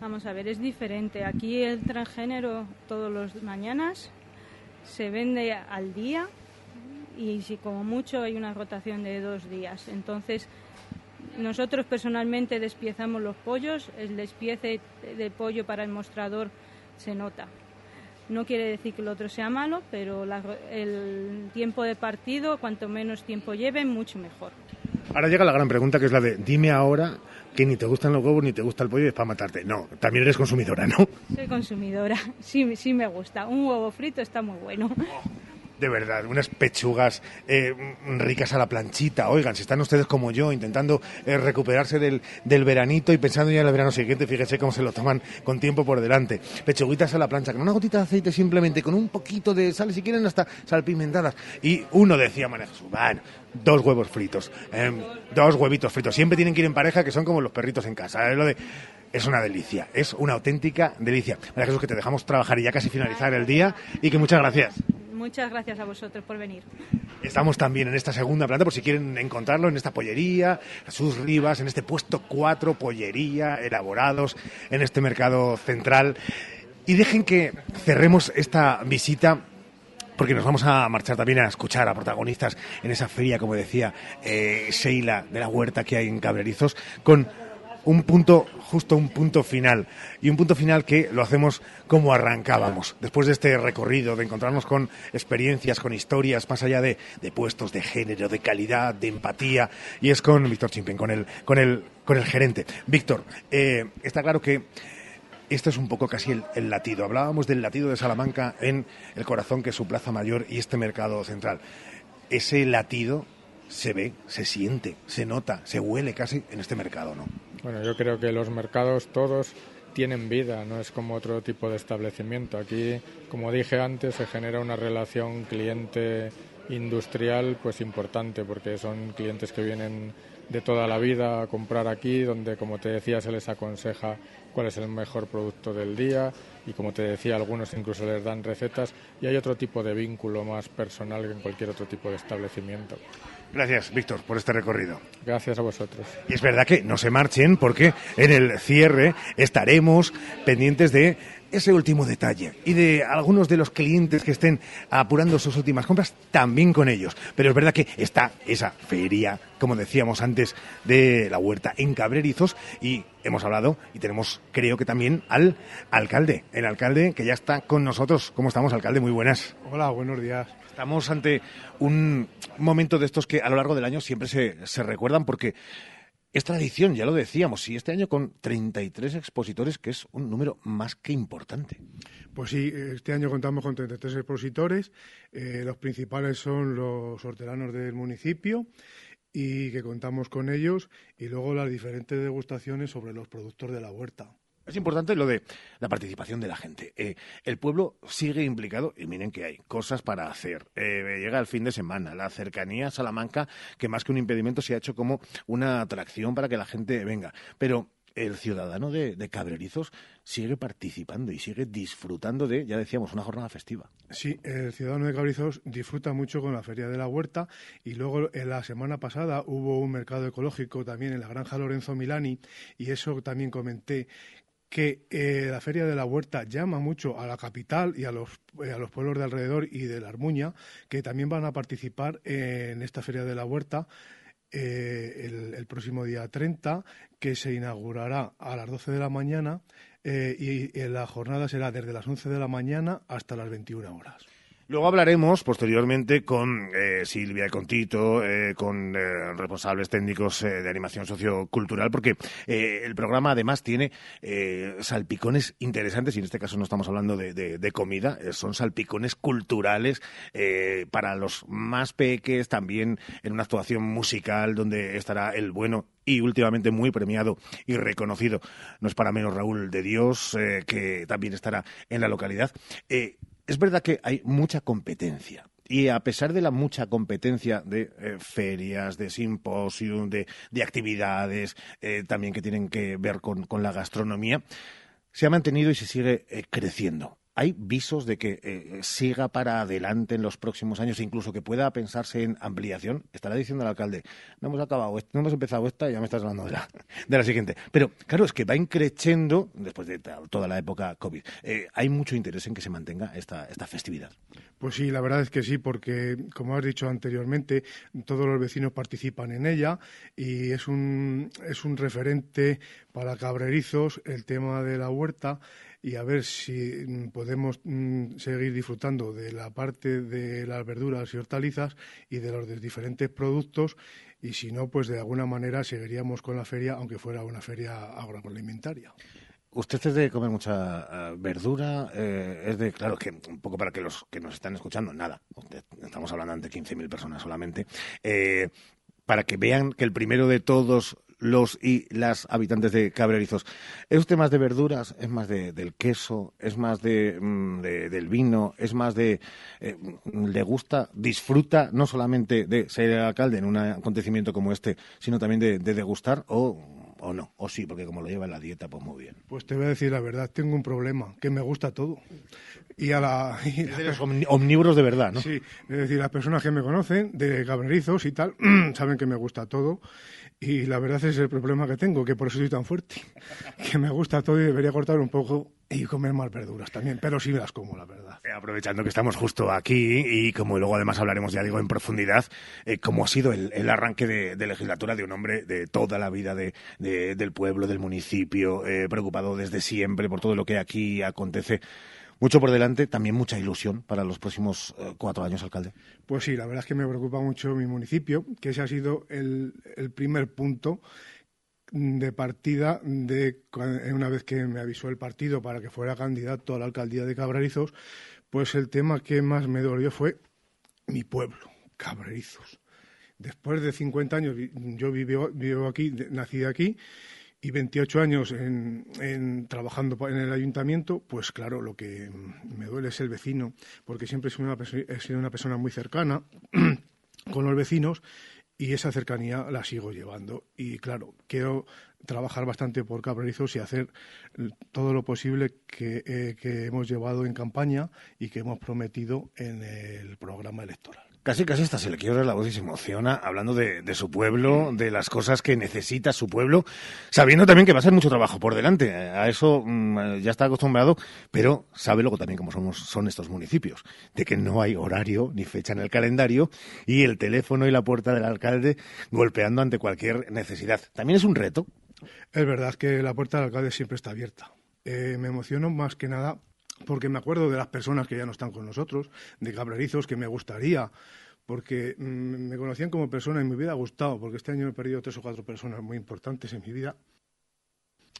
Vamos a ver, es diferente. Aquí el transgénero todos los mañanas se vende al día y si como mucho hay una rotación de dos días. Entonces, nosotros personalmente despiezamos los pollos, el despiece de pollo para el mostrador se nota. No quiere decir que el otro sea malo, pero la- el tiempo de partido, cuanto menos tiempo lleve, mucho mejor. Ahora llega la gran pregunta que es la de dime ahora que ni te gustan los huevos ni te gusta el pollo y es para matarte. No, también eres consumidora, ¿no? Soy consumidora, sí, sí me gusta. Un huevo frito está muy bueno. De verdad, unas pechugas eh, ricas a la planchita. Oigan, si están ustedes como yo intentando eh, recuperarse del, del veranito y pensando ya en el verano siguiente, fíjense cómo se lo toman con tiempo por delante. Pechuguitas a la plancha, con una gotita de aceite simplemente, con un poquito de sal, si quieren hasta salpimentadas. Y uno decía, Jesús, bueno, dos huevos fritos, em, dos huevitos fritos. Siempre tienen que ir en pareja, que son como los perritos en casa. Es lo de es una delicia, es una auténtica delicia. María Jesús, que te dejamos trabajar y ya casi finalizar el día y que muchas gracias. Muchas gracias a vosotros por venir. Estamos también en esta segunda planta, por si quieren encontrarlo, en esta pollería, Jesús Rivas, en este puesto 4, pollería, elaborados, en este mercado central. Y dejen que cerremos esta visita porque nos vamos a marchar también a escuchar a protagonistas en esa feria, como decía eh, Sheila, de la huerta que hay en Cabrerizos, con un punto, justo un punto final. Y un punto final que lo hacemos como arrancábamos. Después de este recorrido, de encontrarnos con experiencias, con historias, más allá de, de puestos, de género, de calidad, de empatía. Y es con Víctor Chimpen, con el, con el, con el gerente. Víctor, eh, está claro que esto es un poco casi el, latido. Hablábamos del latido de Salamanca en el corazón que es su plaza mayor y este mercado central. Ese latido se ve, se siente, se nota, se huele casi en este mercado, ¿no? Bueno, yo creo que los mercados todos tienen vida, no es como otro tipo de establecimiento. Aquí, como dije antes, se genera una relación cliente industrial pues importante porque son clientes que vienen de toda la vida a comprar aquí, donde como te decía se les aconseja cuál es el mejor producto del día y como te decía algunos incluso les dan recetas y hay otro tipo de vínculo más personal que en cualquier otro tipo de establecimiento. Gracias, Víctor, por este recorrido. Gracias a vosotros. Y es verdad que no se marchen porque en el cierre estaremos pendientes de ese último detalle y de algunos de los clientes que estén apurando sus últimas compras también con ellos. Pero es verdad que está esa feria, como decíamos antes, de la huerta en Cabrerizos y hemos hablado y tenemos, creo que también, al alcalde, el alcalde que ya está con nosotros. ¿Cómo estamos, alcalde? Muy buenas. Hola, buenos días. Estamos ante un momento de estos que a lo largo del año siempre se, se recuerdan porque es tradición, ya lo decíamos, y este año con 33 expositores, que es un número más que importante. Pues sí, este año contamos con 33 expositores. Eh, los principales son los hortelanos del municipio y que contamos con ellos, y luego las diferentes degustaciones sobre los productos de la huerta. Es importante lo de la participación de la gente. Eh, el pueblo sigue implicado y miren que hay cosas para hacer. Eh, llega el fin de semana, la cercanía a Salamanca, que más que un impedimento se ha hecho como una atracción para que la gente venga. Pero el ciudadano de, Cabrerizos sigue participando y sigue disfrutando de, ya decíamos, una jornada festiva. Sí, el ciudadano de Cabrerizos disfruta mucho con la Feria de la Huerta y luego en la semana pasada hubo un mercado ecológico también en la Granja Lorenzo Milani y eso también comenté que eh, la Feria de la Huerta llama mucho a la capital y a los, eh, a los pueblos de alrededor y de la Armuña, que también van a participar en esta Feria de la Huerta eh, el, próximo día 30, que se inaugurará a las 12 de la mañana y, y la jornada será desde las 11 de la mañana hasta las 21 horas. Luego hablaremos posteriormente con eh, Silvia, con Tito, eh, con eh, responsables técnicos eh, de animación sociocultural, porque eh, el programa además tiene eh, salpicones interesantes, y en este caso no estamos hablando de, de, comida, son salpicones culturales para los más peques, también en una actuación musical donde estará el bueno y últimamente muy premiado y reconocido, no es para menos Raúl de Dios, que también estará en la localidad es verdad que hay mucha competencia. Y a pesar de la mucha competencia de eh, ferias, de simposium, de, de actividades eh, también que tienen que ver con, la gastronomía, se ha mantenido y se sigue eh, creciendo. ¿Hay visos de que eh, siga para adelante en los próximos años, incluso que pueda pensarse en ampliación? Estará diciendo el alcalde, no hemos acabado, no hemos empezado esta y ya me estás hablando de la, de la siguiente. Pero claro, es que va increciendo después de toda la época COVID. Eh, hay mucho interés en que se mantenga esta, esta festividad. Pues sí, la verdad es que sí, porque como has dicho anteriormente, todos los vecinos participan en ella y es un, es un referente para cabrerizos el tema de la huerta y a ver si podemos mm, seguir disfrutando de la parte de las verduras y hortalizas y de los de diferentes productos y si no, pues de alguna manera seguiríamos con la feria, aunque fuera una feria agroalimentaria. Usted es de comer mucha eh, verdura, eh, es de, claro, que un poco para que los que nos están escuchando, nada, estamos hablando ante 15.000 personas solamente, eh, para que vean que el primero de todos los y las habitantes de Cabrerizos, ¿es usted más de verduras, es más de, del queso, es más de, mm, de- del vino, es más de, eh, le gusta, disfruta no solamente de ser el alcalde en un acontecimiento como este, sino también de, de degustar o, o no, o sí, porque como lo lleva en la dieta, pues muy bien. Pues te voy a decir la verdad, tengo un problema, que me gusta todo. Y a la... y Es de los omnívoros de verdad, ¿no? Sí, es decir, las personas que me conocen, de cabrerizos y tal, saben que me gusta todo. Y la verdad es el problema que tengo, que por eso estoy tan fuerte. Que me gusta todo y debería cortar un poco y comer más verduras también, pero sí las como, la verdad. Eh, Aprovechando que estamos justo aquí y como luego además hablaremos, ya digo, en profundidad, eh, cómo ha sido el, el arranque de, de legislatura de un hombre de toda la vida de, de- del pueblo, del municipio, eh, preocupado desde siempre por todo lo que aquí acontece. Mucho por delante, también mucha ilusión para los próximos eh, cuatro años, alcalde. Pues sí, la verdad es que me preocupa mucho mi municipio, que ese ha sido el, el primer punto de partida de cua- una vez que me avisó el partido para que fuera candidato a la alcaldía de Cabrarizos, pues el tema que más me dolió fue mi pueblo, Cabrarizos. Después de 50 años, yo vivo, vivo aquí, nací aquí, y 28 años en, trabajando en el ayuntamiento, pues claro, lo que me duele es el vecino, porque siempre he sido una, persona muy cercana con los vecinos y esa cercanía la sigo llevando. Y claro, quiero trabajar bastante por Cabrerizos y hacer todo lo posible eh, que hemos llevado en campaña y que hemos prometido en el programa electoral. Casi, casi hasta se le quiebra la voz y se emociona hablando de, de su pueblo, de las cosas que necesita su pueblo, sabiendo también que va a ser mucho trabajo por delante. A eso mm, ya está acostumbrado, pero sabe luego también cómo somos, son estos municipios, de que no hay horario ni fecha en el calendario y el teléfono y la puerta del alcalde golpeando ante cualquier necesidad. También es un reto. Es verdad que la puerta del alcalde siempre está abierta. Eh, me emociono más que nada porque me acuerdo de las personas que ya no están con nosotros, de cabrerizos que me gustaría, porque mm, me conocían como persona y me hubiera gustado, porque este año he perdido tres o cuatro personas muy importantes en mi vida.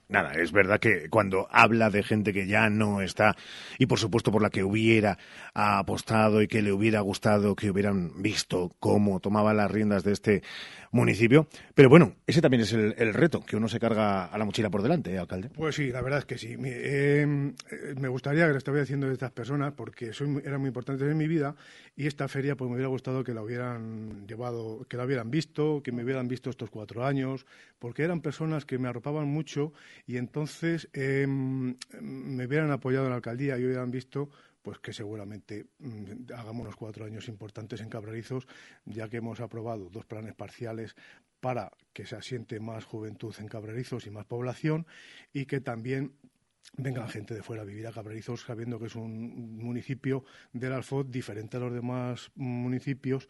Nada, es verdad que cuando habla de gente que ya no está y por supuesto por la que hubiera apostado y que le hubiera gustado que hubieran visto cómo tomaba las riendas de este municipio, pero bueno, ese también es el, reto que uno se carga a la mochila por delante, ¿eh, alcalde. Pues sí, la verdad es que sí. Mi- eh, me gustaría que le estuviera haciendo de estas personas porque eran muy importantes en mi vida y esta feria pues me hubiera gustado que la hubieran llevado, que la hubieran visto, que me hubieran visto estos cuatro años, porque eran personas que me arropaban mucho y entonces eh, me hubieran apoyado en la alcaldía y hubieran visto pues que seguramente mm, hagamos unos cuatro años importantes en Cabrarizos, ya que hemos aprobado dos planes parciales para que se asiente más juventud en Cabrarizos y más población y que también vengan gente de fuera a vivir a Cabrarizos sabiendo que es un municipio del Alfot diferente a los demás municipios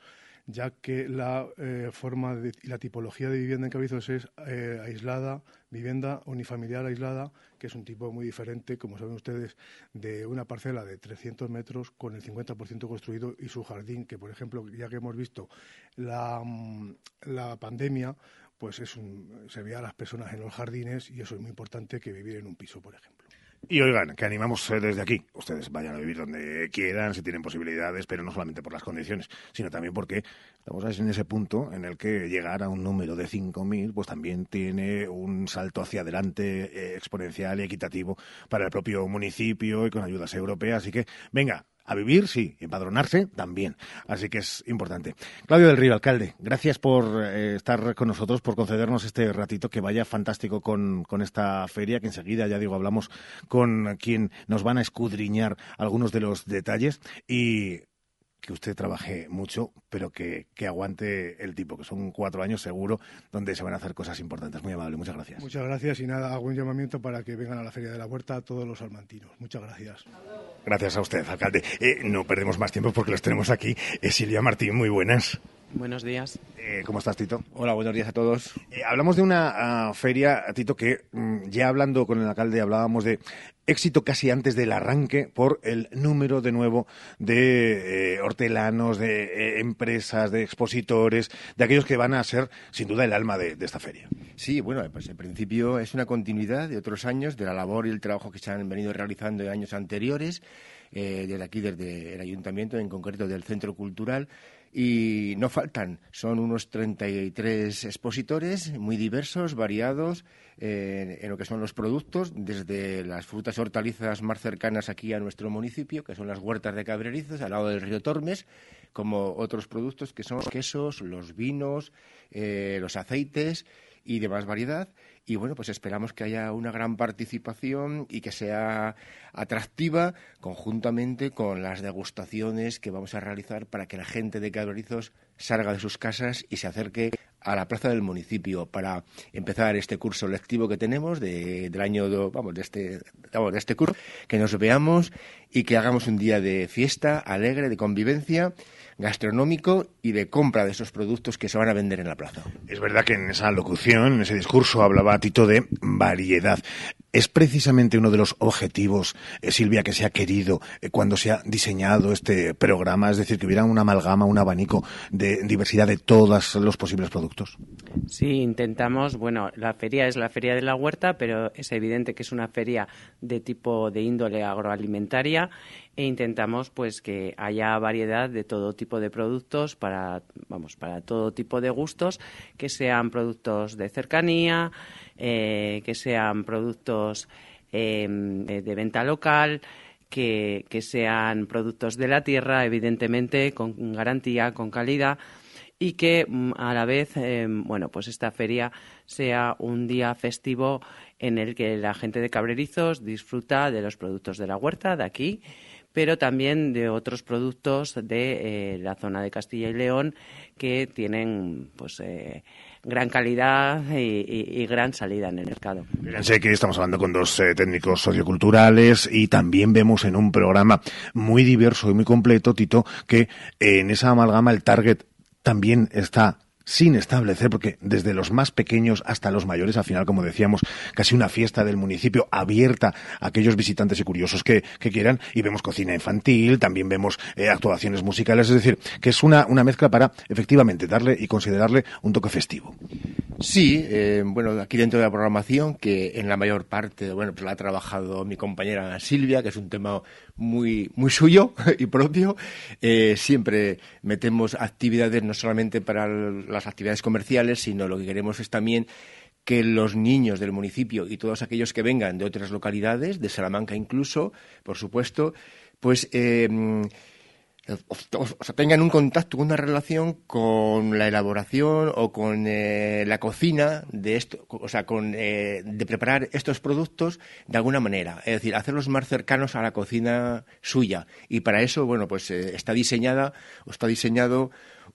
ya que la eh, forma y la tipología de vivienda en Cabrizos es eh, aislada, vivienda unifamiliar aislada, que es un tipo muy diferente, como saben ustedes, de una parcela de 300 metros con el 50% construido y su jardín, que por ejemplo, ya que hemos visto la, mm, la pandemia, pues es un, se veía a las personas en los jardines y eso es muy importante que vivir en un piso, por ejemplo. Y oigan, que animamos eh, desde aquí. Ustedes vayan a vivir donde quieran, si tienen posibilidades, pero no solamente por las condiciones, sino también porque estamos en ese punto en el que llegar a un número de 5.000, pues también tiene un salto hacia adelante eh, exponencial y equitativo para el propio municipio y con ayudas europeas. Así que, venga, a vivir, sí, empadronarse también. Así que es importante. Claudio del Río, alcalde, gracias por eh, estar con nosotros, por concedernos este ratito que vaya fantástico con, con esta feria, que enseguida, ya digo, hablamos con quien nos van a escudriñar algunos de los detalles y que usted trabaje mucho, pero que, que aguante el tipo, que son cuatro años seguro, donde se van a hacer cosas importantes. Muy amable, muchas gracias. Muchas gracias y nada, hago un llamamiento para que vengan a la Feria de la Huerta a todos los salmantinos. Muchas gracias. Gracias a usted, alcalde. Eh, no perdemos más tiempo porque los tenemos aquí. Eh, Silvia Martín, muy buenas. Buenos días. Eh, ¿Cómo estás, Tito? Hola, buenos días a todos. Eh, hablamos de una ah, feria, Tito, que mm, ya hablando con el alcalde hablábamos de éxito casi antes del arranque por el número de nuevo de eh, hortelanos, de eh, empresas, de expositores, de aquellos que van a ser sin duda el alma de, de esta feria. Sí, bueno, pues en principio es una continuidad de otros años, de la labor y el trabajo que se han venido realizando en años anteriores, eh, desde aquí, desde el ayuntamiento, en concreto del Centro Cultural. Y no faltan, son unos 33 expositores muy diversos, variados eh, en lo que son los productos, desde las frutas y hortalizas más cercanas aquí a nuestro municipio, que son las huertas de Cabrerizos, al lado del río Tormes, como otros productos que son los quesos, los vinos, eh, los aceites y demás variedad. Y bueno, pues esperamos que haya una gran participación y que sea atractiva conjuntamente con las degustaciones que vamos a realizar para que la gente de Cabrerizos salga de sus casas y se acerque a la plaza del municipio para empezar este curso lectivo que tenemos de, del año, vamos, de este, vamos, de este curso, que nos veamos y que hagamos un día de fiesta alegre, de convivencia gastronómico y de compra de esos productos que se van a vender en la plaza. Es verdad que en esa locución, en ese discurso, hablaba Tito de variedad. Es precisamente uno de los objetivos, eh, Silvia, que se ha querido eh, cuando se ha diseñado este programa, es decir, que hubiera una amalgama, un abanico de diversidad de todos los posibles productos. Sí, intentamos, bueno, la feria es la feria de la huerta, pero es evidente que es una feria de tipo de índole agroalimentaria e intentamos pues que haya variedad de todo tipo de productos para vamos para todo tipo de gustos que sean productos de cercanía eh, que sean productos eh, de venta local que, que sean productos de la tierra evidentemente con garantía con calidad y que mm, a la vez, eh, bueno, pues esta feria sea un día festivo en el que la gente de Cabrerizos disfruta de los productos de la huerta de aquí pero también de otros productos de eh, la zona de Castilla y León que tienen pues eh, gran calidad y, gran salida en el mercado. Fíjense que estamos hablando con dos eh, técnicos socioculturales y también vemos en un programa muy diverso y muy completo, Tito, que en esa amalgama el target también está sin establecer, porque desde los más pequeños hasta los mayores, al final, como decíamos, casi una fiesta del municipio abierta a aquellos visitantes y curiosos que, que quieran, y vemos cocina infantil, también vemos eh, actuaciones musicales, es decir, que es una, una mezcla para efectivamente darle y considerarle un toque festivo. Sí, eh, bueno, aquí dentro de la programación, que en la mayor parte, bueno, pues la ha trabajado mi compañera Silvia, que es un tema muy, muy suyo y propio. Eh, siempre metemos actividades no solamente para las actividades comerciales, sino lo que queremos es también que los niños del municipio y todos aquellos que vengan de otras localidades, de Salamanca incluso, por supuesto, pues eh, o sea, tengan un contacto, una relación con la elaboración o con eh, la cocina de esto, o sea, con eh, de preparar estos productos de alguna manera, es decir, hacerlos más cercanos a la cocina suya. Y para eso, bueno, pues eh, está diseñada o está diseñado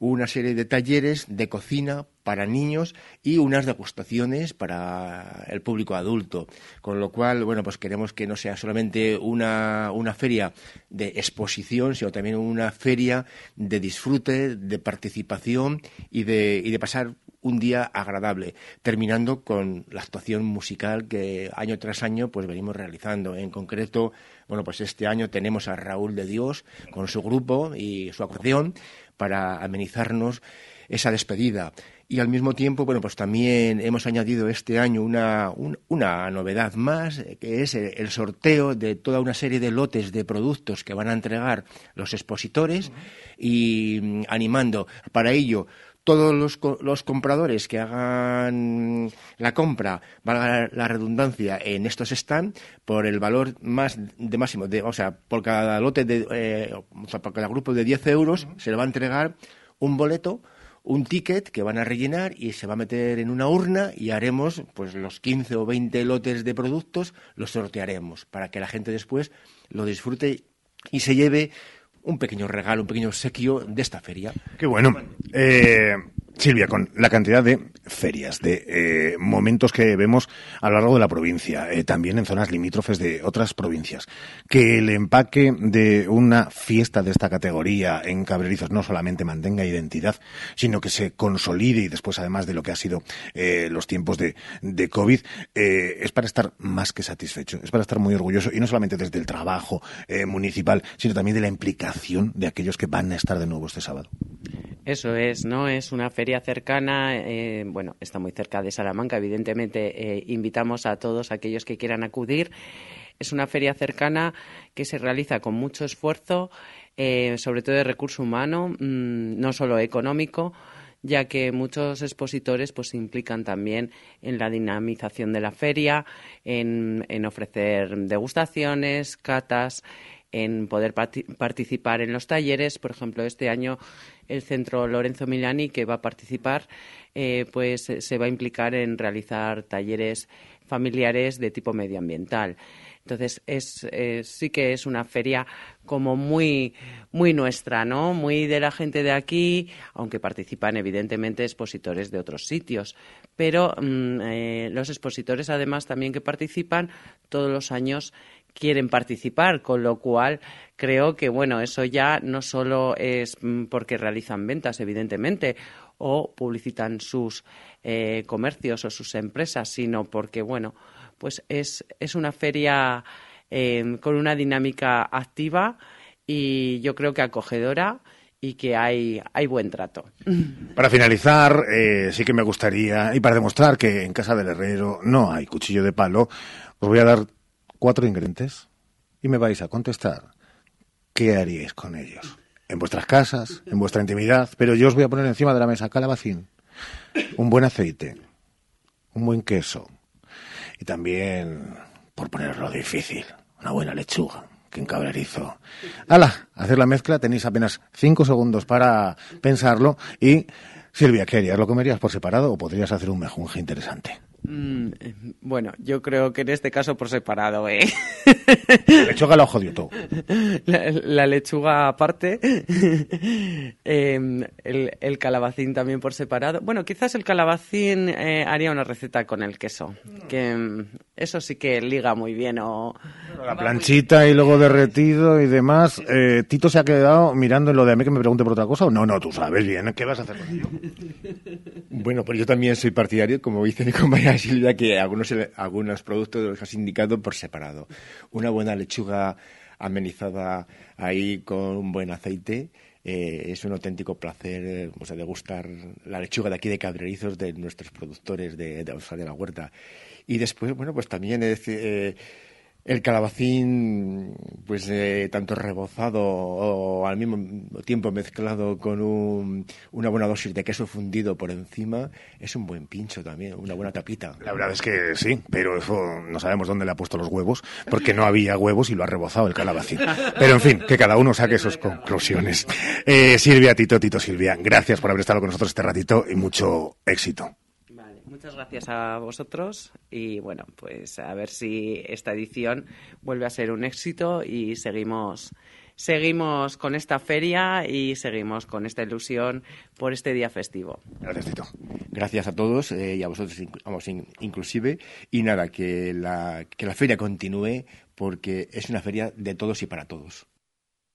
una serie de talleres de cocina para niños y unas degustaciones para el público adulto. Con lo cual, bueno, pues queremos que no sea solamente una, una feria de exposición, sino también una feria de disfrute, de participación y de, y de pasar un día agradable, terminando con la actuación musical que año tras año pues venimos realizando. En concreto, bueno, pues este año tenemos a Raúl de Dios con su grupo y su acordeón para amenizarnos esa despedida. Y al mismo tiempo, bueno, pues también hemos añadido este año una, un, una novedad más, que es el, el, sorteo de toda una serie de lotes de productos que van a entregar los expositores uh -huh. y mm, animando para ello todos los, los, compradores que hagan la compra, valga la redundancia, en estos stands, por el valor más de máximo, de, o sea, por cada lote, de, eh, o sea, por cada grupo de 10 euros, uh -huh. se le va a entregar un boleto, un ticket que van a rellenar y se va a meter en una urna y haremos pues los 15 o 20 lotes de productos, los sortearemos para que la gente después lo disfrute y se lleve un pequeño regalo, un pequeño obsequio de esta feria. Qué bueno. Eh, Silvia, con la cantidad de ferias, de eh, momentos que vemos a lo largo de la provincia, eh, también en zonas limítrofes de otras provincias, que el empaque de una fiesta de esta categoría en Cabrerizos no solamente mantenga identidad, sino que se consolide y después, además de lo que ha sido eh, los tiempos de, de COVID, eh, es para estar más que satisfecho, es para estar muy orgulloso y no solamente desde el trabajo municipal, sino también de la implicación de aquellos que van a estar de nuevo este sábado. Eso es, ¿no? Es una feria cercana, eh, bueno, está muy cerca de Salamanca, evidentemente eh, invitamos a todos aquellos que quieran acudir. Es una feria cercana que se realiza con mucho esfuerzo, eh, sobre todo de recurso humano, mm, no solo económico, ya que muchos expositores pues se implican también en la dinamización de la feria, en, en ofrecer degustaciones, catas, en poder parti- participar en los talleres. Por ejemplo, este año el Centro Lorenzo Milani, que va a participar, eh, pues eh, se va a implicar en realizar talleres familiares de tipo medioambiental. Entonces, es, eh, sí que es una feria como muy, muy nuestra, ¿no? Muy de la gente de aquí, aunque participan evidentemente expositores de otros sitios. Pero mm, los expositores, además, también que participan, todos los años quieren participar, con lo cual creo que, bueno, eso ya no solo es mm, porque realizan ventas, evidentemente, o publicitan sus eh, comercios o sus empresas, sino porque, bueno, pues es, es una feria eh, con una dinámica activa y yo creo que acogedora y que hay, hay buen trato. Para finalizar, eh, sí que me gustaría, y para demostrar que en casa del herrero no hay cuchillo de palo, os voy a dar cuatro ingredientes y me vais a contestar qué haríais con ellos. En vuestras casas, en vuestra intimidad, pero yo os voy a poner encima de la mesa calabacín, un buen aceite, un buen queso y también, por ponerlo difícil, una buena lechuga que en cabrerizo. ¡Hala! Hacer la mezcla, tenéis apenas cinco segundos para pensarlo y... Silvia, ¿qué harías? ¿Lo comerías por separado o podrías hacer un mejunje interesante? Mm, eh, bueno, yo creo que en este caso por separado, ¿eh? La lechuga lo jodió todo. La, la lechuga aparte, eh, el, el calabacín también por separado. Bueno, quizás el calabacín eh, haría una receta con el queso, que mm, eso sí que liga muy bien. O La planchita y luego derretido y demás. Eh, Tito se ha quedado mirando lo de a mí que me pregunte por otra cosa. o No, no, tú sabes bien. ¿Qué vas a hacer con ello? Bueno, pues yo también soy partidario, como dice mi compañera Silvia, que algunos, algunos productos los has indicado por separado. Una buena lechuga amenizada ahí con un buen aceite. eh, es un auténtico placer eh, o sea, degustar la lechuga de aquí de Cabrerizos de nuestros productores de, de, de la huerta. Y después, bueno, pues también es, eh, el calabacín, pues eh, tanto rebozado o al mismo tiempo mezclado con un- una buena dosis de queso fundido por encima, es un buen pincho también, una buena tapita. La verdad es que sí, pero eso no sabemos dónde le ha puesto los huevos, porque no había huevos y lo ha rebozado el calabacín. Pero en fin, que cada uno saque sus conclusiones. Eh, Silvia, Tito, Tito, Silvia, gracias por haber estado con nosotros este ratito y mucho éxito. Muchas gracias a vosotros y bueno, pues a ver si esta edición vuelve a ser un éxito y seguimos seguimos con esta feria y seguimos con esta ilusión por este día festivo. Gracias, Tito. Gracias a todos eh, y a vosotros vamos, in- inclusive. Y nada, que la, que la feria continúe porque es una feria de todos y para todos.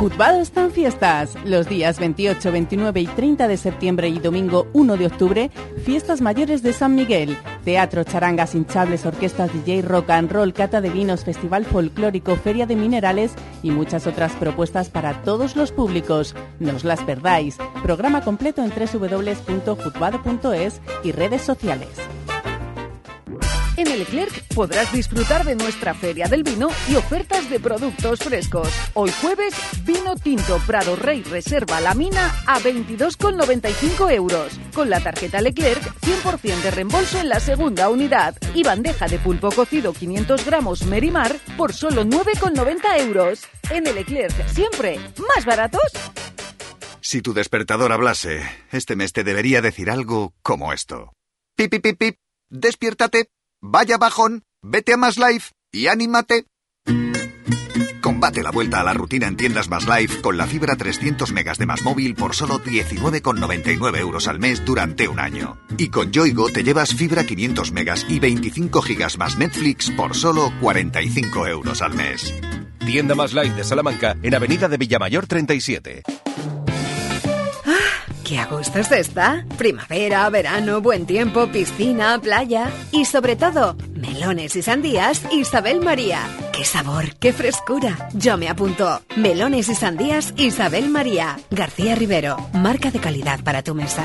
Juzgado están fiestas. Los días 28, 29 y 30 de septiembre y domingo 1 de octubre, fiestas mayores de San Miguel. Teatro, charangas, hinchables, orquestas DJ, rock and roll, cata de vinos, festival folclórico, feria de minerales y muchas otras propuestas para todos los públicos. No os las perdáis. Programa completo en www.juzgado.es y redes sociales. En el Leclerc podrás disfrutar de nuestra feria del vino y ofertas de productos frescos. Hoy jueves, vino tinto Prado Rey Reserva La Mina a 22,95 euros. Con la tarjeta Leclerc, 100% de reembolso en la segunda unidad. Y bandeja de pulpo cocido 500 gramos Merimar por solo 9,90 euros. En el Leclerc, siempre más baratos. Si tu despertador hablase, este mes te debería decir algo como esto. Pip, pip, pip. Despiértate, vaya bajón, vete a Más Life y anímate. Combate la vuelta a la rutina en tiendas Más Life con la fibra 300 megas de Más Móvil por solo 19,99 euros al mes durante un año. Y con Yoigo te llevas fibra 500 megas y 25 gigas más Netflix por solo 45 euros al mes. Tienda Más Life de Salamanca en Avenida de Villamayor 37. ¡Qué a gusto se está! Primavera, verano, buen tiempo, piscina, playa y sobre todo, melones y sandías Isabel María. ¡Qué sabor, qué frescura! Yo me apunto. Melones y sandías Isabel María. García Rivero, marca de calidad para tu mesa.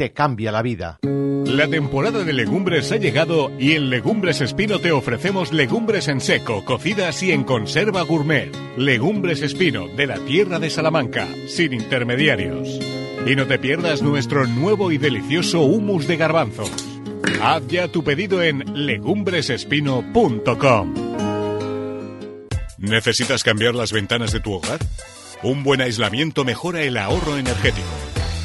te cambia la vida. La temporada de legumbres ha llegado y en Legumbres Espino te ofrecemos legumbres en seco, cocidas y en conserva gourmet. Legumbres Espino, de la tierra de Salamanca, sin intermediarios. Y no te pierdas nuestro nuevo y delicioso humus de garbanzos. Haz ya tu pedido en legumbresespino.com. ¿Necesitas cambiar las ventanas de tu hogar? Un buen aislamiento mejora el ahorro energético.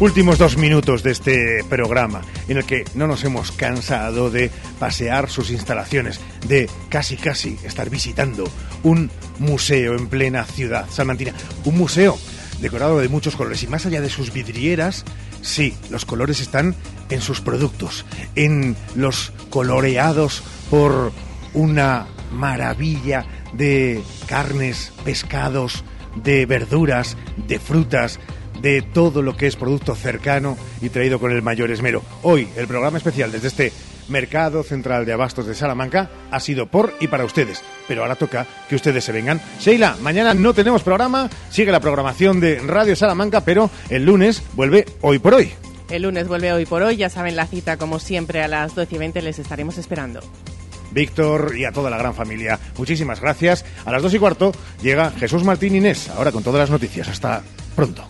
Últimos dos minutos de este programa en el que no nos hemos cansado de pasear sus instalaciones, de casi casi estar visitando un museo en plena ciudad salmantina. Un museo decorado de muchos colores y más allá de sus vidrieras, sí, los colores están en sus productos, en los coloreados por una maravilla de carnes, pescados, de verduras, de frutas, de todo lo que es producto cercano y traído con el mayor esmero. Hoy el programa especial desde este Mercado Central de Abastos de Salamanca ha sido por y para ustedes, pero ahora toca que ustedes se vengan. Sheila, mañana no tenemos programa, sigue la programación de Radio Salamanca, pero el lunes vuelve hoy por hoy. El lunes vuelve hoy por hoy, ya saben la cita como siempre a las 12 y 20 les estaremos esperando. Víctor y a toda la gran familia, muchísimas gracias. A las dos y cuarto llega Jesús Martín Inés, ahora con todas las noticias. Hasta pronto.